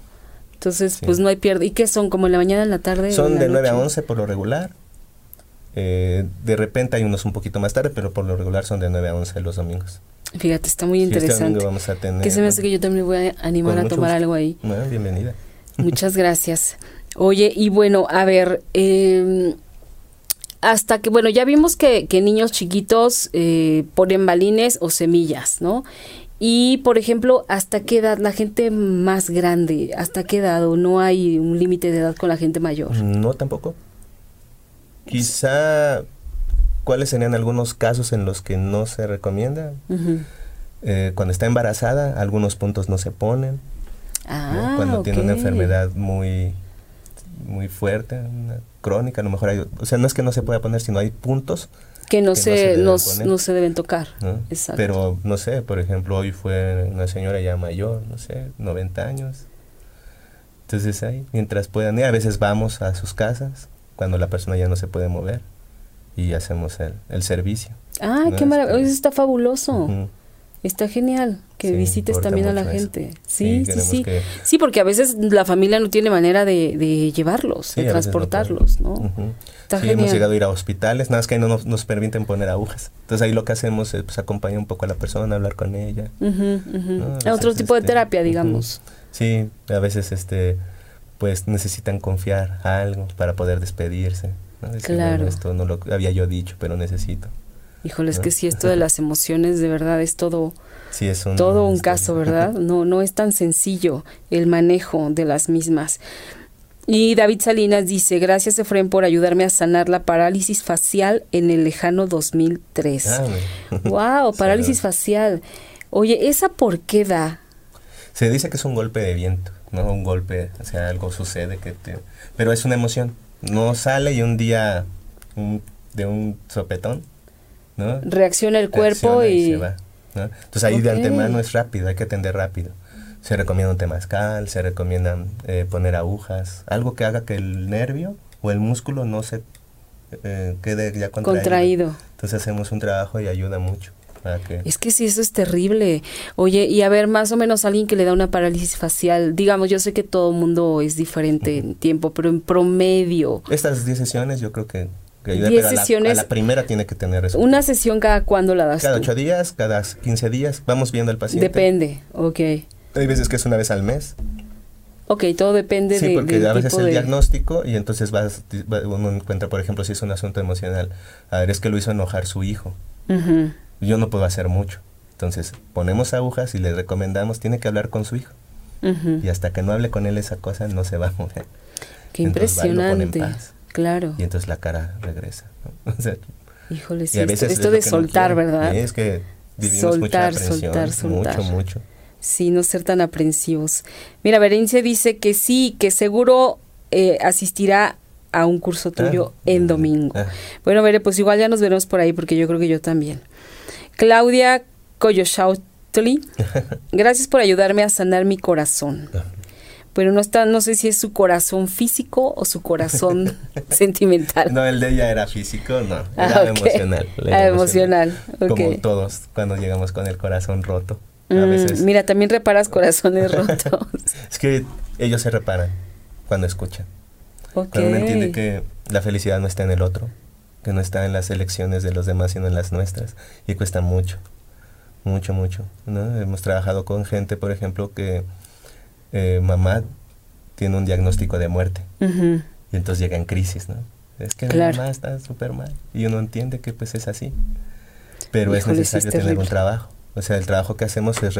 Entonces, pues no hay pierde. ¿Y qué son? ¿Como en la mañana, en la tarde? Son de 9 a 11 por lo regular. Eh, de repente hay unos un poquito más tarde, pero por lo regular son de 9 a 11 los domingos. Fíjate, está muy este interesante. Este vamos a tener, que se me hace que yo también voy a animar a tomar algo ahí. Bueno, bienvenida. Muchas gracias. Oye, y bueno, a ver, eh, hasta que, bueno, ya vimos que, que niños chiquitos eh, ponen balines o semillas, ¿no? Y, por ejemplo, ¿hasta qué edad la gente más grande? ¿Hasta qué edad? ¿O no hay un límite de edad con la gente mayor? No, tampoco. Quizá, ¿cuáles serían algunos casos en los que no se recomienda? Eh, cuando está embarazada, algunos puntos no se ponen. Ah, Cuando tiene una enfermedad muy muy fuerte, una crónica, a lo mejor hay, o sea, no es que no se pueda poner, sino hay puntos que no, se, no, se deben tocar. Exacto. Pero, no sé, por ejemplo, hoy fue una señora ya mayor, no sé, 90 años. Entonces ahí, mientras puedan ir, a veces vamos a sus casas, cuando la persona ya no se puede mover, y hacemos el, el servicio. Ah, qué maravilla, eso está fabuloso. Está genial que visites también a la gente. Sí, sí, sí. Sí, porque a veces la familia no tiene manera de, llevarlos, de transportarlos, ¿no? sí, hemos llegado a ir a hospitales, nada más que no nos, permiten poner agujas. Entonces ahí lo que hacemos es pues, acompañar un poco a la persona, hablar con ella. Otro tipo de este, terapia, digamos. Sí, a veces este pues necesitan confiar a algo para poder despedirse. claro. esto no lo había yo dicho, pero necesito. Híjole, es que si esto de las emociones de verdad es todo, es todo un caso, ¿verdad? No, no es tan sencillo el manejo de las mismas. Y David Salinas dice, gracias Efren por ayudarme a sanar la parálisis facial en el lejano 2003. wow, parálisis facial. Oye, ¿esa por qué da? Se dice que es un golpe de viento, ¿no? Un golpe, o sea, algo sucede que te... Pero es una emoción. No sale y un día de un sopetón Reacciona el cuerpo y... se va, Entonces ahí de antemano es rápido, hay que atender rápido. Se recomienda un temazcal, se recomienda eh, poner agujas, algo que haga que el nervio o el músculo no se eh, quede ya contraído. Entonces hacemos un trabajo y ayuda mucho. Es que sí, eso es terrible. Oye, y a ver, más o menos alguien que le da una parálisis facial, digamos, yo sé que todo mundo es diferente en tiempo, pero en promedio. Estas 10 sesiones yo creo que que sesiones. la, primera tiene que tener eso. ¿Una sesión cada cuándo la das? Cada ocho días, cada 15 días. Vamos viendo al paciente. Depende, ok. Hay veces que es una vez al mes. Ok, todo depende de. Sí, porque a veces el diagnóstico y entonces vas, uno encuentra, por ejemplo, si es un asunto emocional. A ver, es que lo hizo enojar su hijo. Yo no puedo hacer mucho. Entonces, ponemos agujas y le recomendamos, tiene que hablar con su hijo. Y hasta que no hable con él esa cosa, no se va a mover. Qué impresionante. Claro. Y entonces la cara regresa. Híjole, sí, esto, de soltar, ¿verdad? Es que vivimos soltar, mucha soltar, soltar. Mucho, mucho. Sí, no ser tan aprensivos. Mira, Berenice dice que sí, que seguro eh, asistirá a un curso ah, tuyo en domingo. Ah. Bueno, Bere, pues igual ya nos veremos por ahí porque yo creo que yo también. Claudia Coyoshautli, gracias por ayudarme a sanar mi corazón. Ah pero no está, no sé si es su corazón físico o su corazón sentimental. No, el de ella era físico, no, ah, era emocional. ah, emocional, Como todos cuando llegamos con el corazón roto. a mm, veces. Mira, también reparas corazones rotos. es que ellos se reparan cuando escuchan. Cuando uno entiende que la felicidad no está en el otro, que no está en las elecciones de los demás, sino en las nuestras, y cuesta mucho, mucho, mucho. ¿no? Hemos trabajado con gente, por ejemplo, que eh, mamá tiene un diagnóstico de muerte. Y entonces llega en crisis, ¿no? Es que la mamá está súper mal. Y uno entiende que pues es así. Pero es necesario tener un trabajo. O sea, el trabajo que hacemos, es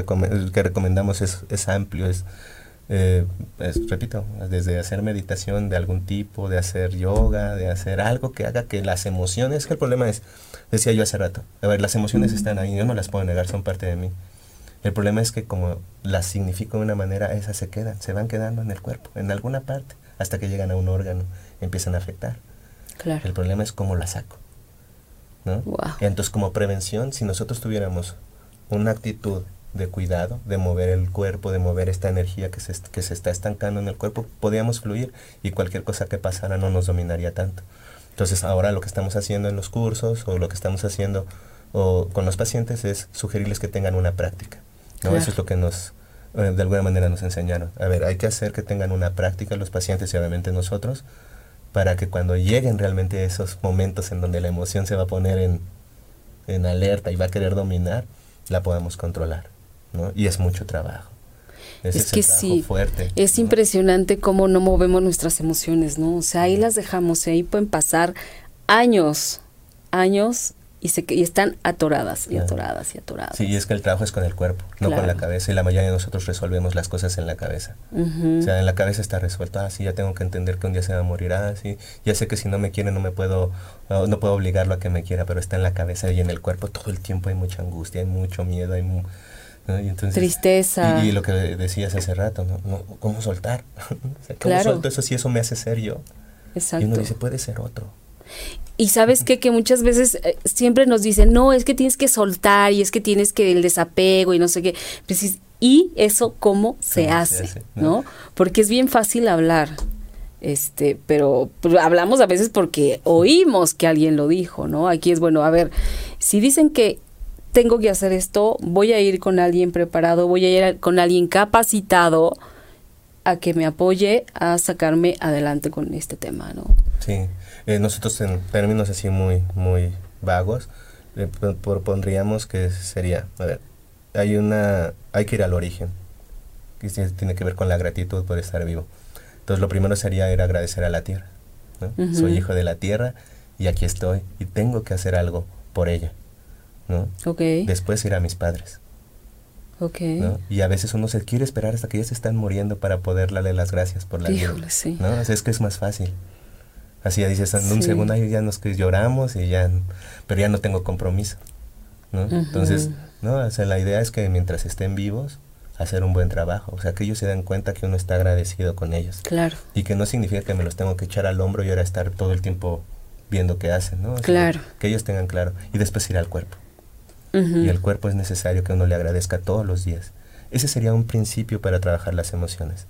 que recomendamos es, es amplio, eh, es, repito, desde hacer meditación de algún tipo, de hacer yoga, de hacer algo que haga que las emociones, que el problema es, decía yo hace rato, a ver, las emociones están ahí, yo no las puedo negar, son parte de mí. El problema es que como las significo de una manera, esas se quedan, se van quedando en el cuerpo, en alguna parte, hasta que llegan a un órgano, empiezan a afectar. Claro. El problema es cómo las saco. ¿no? Entonces, como prevención, si nosotros tuviéramos una actitud de cuidado, de mover el cuerpo, de mover esta energía que se, que se está estancando en el cuerpo, podíamos fluir y cualquier cosa que pasara no nos dominaría tanto. Entonces, ahora lo que estamos haciendo en los cursos o lo que estamos haciendo o con los pacientes es sugerirles que tengan una práctica. Eso es lo que nos, eh, de alguna manera nos enseñaron. A ver, hay que hacer que tengan una práctica los pacientes y obviamente nosotros, para que cuando lleguen realmente esos momentos en donde la emoción se va a poner en, en alerta y va a querer dominar, la podamos controlar. ¿no? Y es mucho trabajo. es, que sí, fuerte, es impresionante cómo no movemos nuestras emociones, ¿no? O sea, ahí las dejamos y ahí pueden pasar años, años y, se, y están atoradas y atoradas y atoradas. Sí, y es que el trabajo es con el cuerpo, no con la cabeza, y la mayoría de nosotros resolvemos las cosas en la cabeza. O sea, en la cabeza está resuelto, ah, sí, ya tengo que entender que un día se va a morir, ah, sí, ya sé que si no me quiere no me puedo, no, puedo obligarlo a que me quiera, pero está en la cabeza y en el cuerpo todo el tiempo hay mucha angustia, hay mucho miedo, hay Y entonces, Tristeza. Y, lo que decías hace rato, ¿no? ¿Cómo soltar? ¿Cómo claro. suelto eso si eso me hace ser yo? Exacto. Y uno dice, puede ser otro. Y sabes qué? que muchas veces eh, siempre nos dicen, no, es que tienes que soltar y es que tienes que el desapego y no sé qué. Y eso cómo se hace, ¿no? Porque es bien fácil hablar, este, pero, pero, hablamos a veces porque oímos que alguien lo dijo, ¿no? Aquí es bueno, a ver, si dicen que tengo que hacer esto, voy a ir con alguien preparado, voy a ir con alguien capacitado a que me apoye a sacarme adelante con este tema, ¿no? Sí, eh, nosotros en términos así muy, muy vagos, le propondríamos que sería, a ver, hay una, hay que ir al origen, que tiene que ver con la gratitud por estar vivo. Entonces lo primero sería ir a agradecer a la tierra. Soy hijo de la tierra y aquí estoy y tengo que hacer algo por ella. ¿no? Okay. Después ir a mis padres. Okay. ¿no? Y a veces uno se quiere esperar hasta que ya se están muriendo para poder darle las gracias por la vida. Sí. ¿no? es que es más fácil. Así ya dices, en un segundo ya nos que lloramos y ya, pero ya no tengo compromiso. ¿no? Entonces, no, o sea, la idea es que mientras estén vivos, hacer un buen trabajo. O sea, que ellos se den cuenta que uno está agradecido con ellos. Claro. Y que no significa que me los tengo que echar al hombro y ahora estar todo el tiempo viendo qué hacen, ¿no? claro. Que ellos tengan claro. Y después ir al cuerpo. Y el cuerpo es necesario que uno le agradezca todos los días. Ese sería un principio para trabajar las emociones.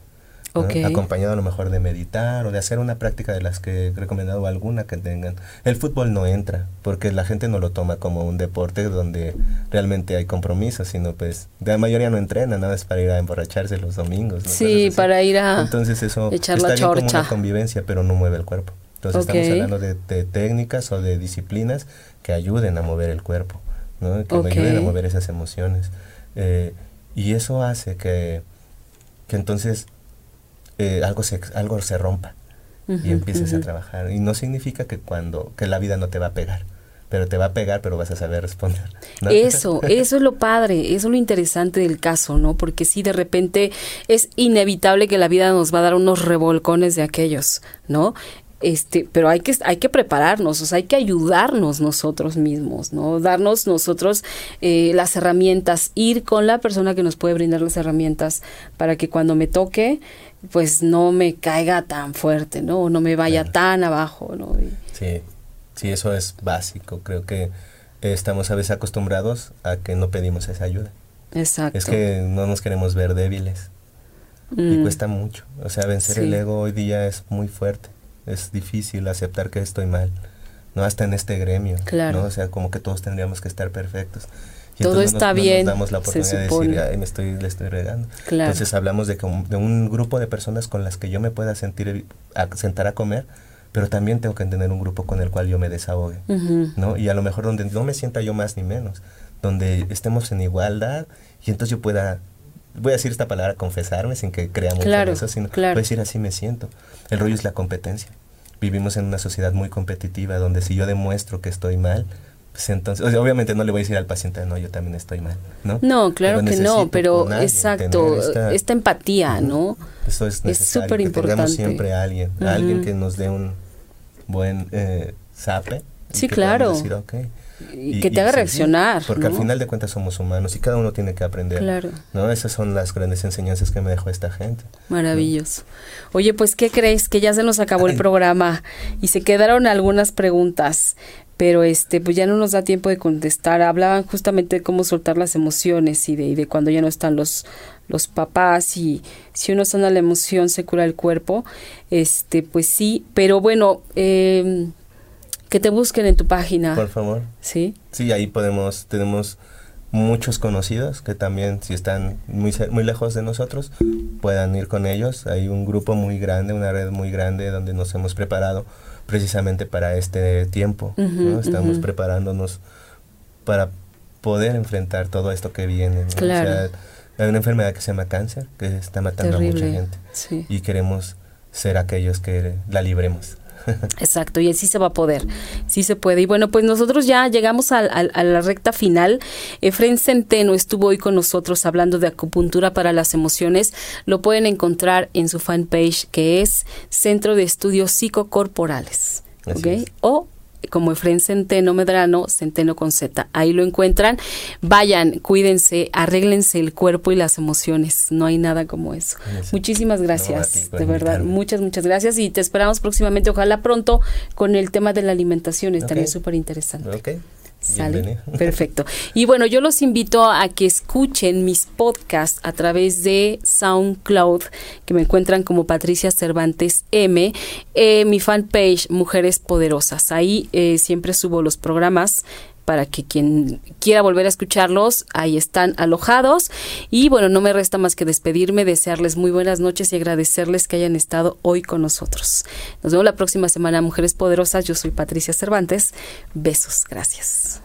Acompañado a lo mejor de meditar o de hacer una práctica de las que he recomendado alguna que tengan. El fútbol no entra porque la gente no lo toma como un deporte donde realmente hay compromiso, sino pues la mayoría no entrena, nada es para ir a emborracharse los domingos. Sí, para ir a Entonces eso echar está la bien como una convivencia, pero no mueve el cuerpo. Entonces estamos hablando de, de, técnicas o de disciplinas que ayuden a mover el cuerpo, ¿no? que ayuden a mover esas emociones. Eh, y eso hace que, que entonces eh, algo, se, algo se rompa uh -huh, y empieces uh -huh. a trabajar. Y no significa que cuando que la vida no te va a pegar, pero te va a pegar, pero vas a saber responder. ¿no? Eso, eso es lo padre, eso es lo interesante del caso, ¿no? Porque si de repente es inevitable que la vida nos va a dar unos revolcones de aquellos, ¿no? Este, pero hay que, hay que prepararnos, o sea, hay que ayudarnos nosotros mismos, ¿no? Darnos nosotros eh, las herramientas, ir con la persona que nos puede brindar las herramientas para que cuando me toque, pues no me caiga tan fuerte, ¿no? O no me vaya claro. tan abajo, ¿no? Y, sí, sí, eso es básico. Creo que estamos a veces acostumbrados a que no pedimos esa ayuda. Exacto. Es que no nos queremos ver débiles. Mm. Y cuesta mucho. O sea, vencer sí. el ego hoy día es muy fuerte. Es difícil aceptar que estoy mal. No hasta en este gremio. Claro. ¿no? O sea, como que todos tendríamos que estar perfectos. Y Todo está nos, bien. No nos damos la oportunidad de decir, Ay, me estoy, le estoy regando. Claro. Entonces hablamos de, que, de un grupo de personas con las que yo me pueda sentir, a, sentar a comer, pero también tengo que tener un grupo con el cual yo me desahogue, uh -huh. ¿no? Y a lo mejor donde no me sienta yo más ni menos, donde estemos en igualdad y entonces yo pueda, voy a decir esta palabra, confesarme sin que creamos claro, eso, sino claro. voy a decir así me siento. El rollo es la competencia. Vivimos en una sociedad muy competitiva donde si yo demuestro que estoy mal, pues entonces, o sea, obviamente no le voy a decir al paciente, no, yo también estoy mal, ¿no? No, claro que no, pero exacto, esta, esta, empatía, ¿no? Eso es necesario, súper importante. Siempre a alguien, uh -huh. alguien que nos dé un buen eh, zape. Sí, claro. Decir, okay. Y, y, que te haga reaccionar. Porque ¿no? al final de cuentas somos humanos y cada uno tiene que aprender. Claro. ¿no? Esas son las grandes enseñanzas que me dejó esta gente. Maravilloso. ¿no? Oye, pues, ¿qué crees? Que ya se nos acabó el programa y se quedaron algunas preguntas pero este pues ya no nos da tiempo de contestar. Hablaban justamente de cómo soltar las emociones y de, y de cuando ya no están los los papás y si uno sana la emoción se cura el cuerpo este pues sí. Pero bueno eh, que te busquen en tu página. Por favor. Sí sí ahí podemos tenemos muchos conocidos que también si están muy muy lejos de nosotros puedan ir con ellos. Hay un grupo muy grande una red muy grande donde nos hemos preparado precisamente para este tiempo. Uh -huh, ¿no? Estamos uh -huh. preparándonos para poder enfrentar todo esto que viene. ¿no? Claro. O sea, hay una enfermedad que se llama cáncer, que está matando Terrible. a mucha gente. Sí. Y queremos ser aquellos que la libremos. Exacto, y así se va a poder, sí se puede. Y bueno, pues nosotros ya llegamos a, a, a, la recta final. Efren Centeno estuvo hoy con nosotros hablando de acupuntura para las emociones. Lo pueden encontrar en su fanpage que es Centro de Estudios Psicocorporales. ¿okay? O como Efren Centeno Medrano, Centeno con Z. Ahí lo encuentran. Vayan, cuídense, arréglense el cuerpo y las emociones. No hay nada como eso. Muchísimas gracias, de verdad. Muchas, muchas gracias y te esperamos próximamente, ojalá pronto, con el tema de la alimentación. Estaría súper interesante. Sale. Perfecto. Y bueno, yo los invito a que escuchen mis podcasts a través de SoundCloud, que me encuentran como Patricia Cervantes M, eh, mi fanpage Mujeres Poderosas. Ahí eh, siempre subo los programas para que quien quiera volver a escucharlos, ahí están alojados. Y bueno, no me resta más que despedirme, desearles muy buenas noches y agradecerles que hayan estado hoy con nosotros. Nos vemos la próxima semana, Mujeres Poderosas. Yo soy Patricia Cervantes. Besos, gracias.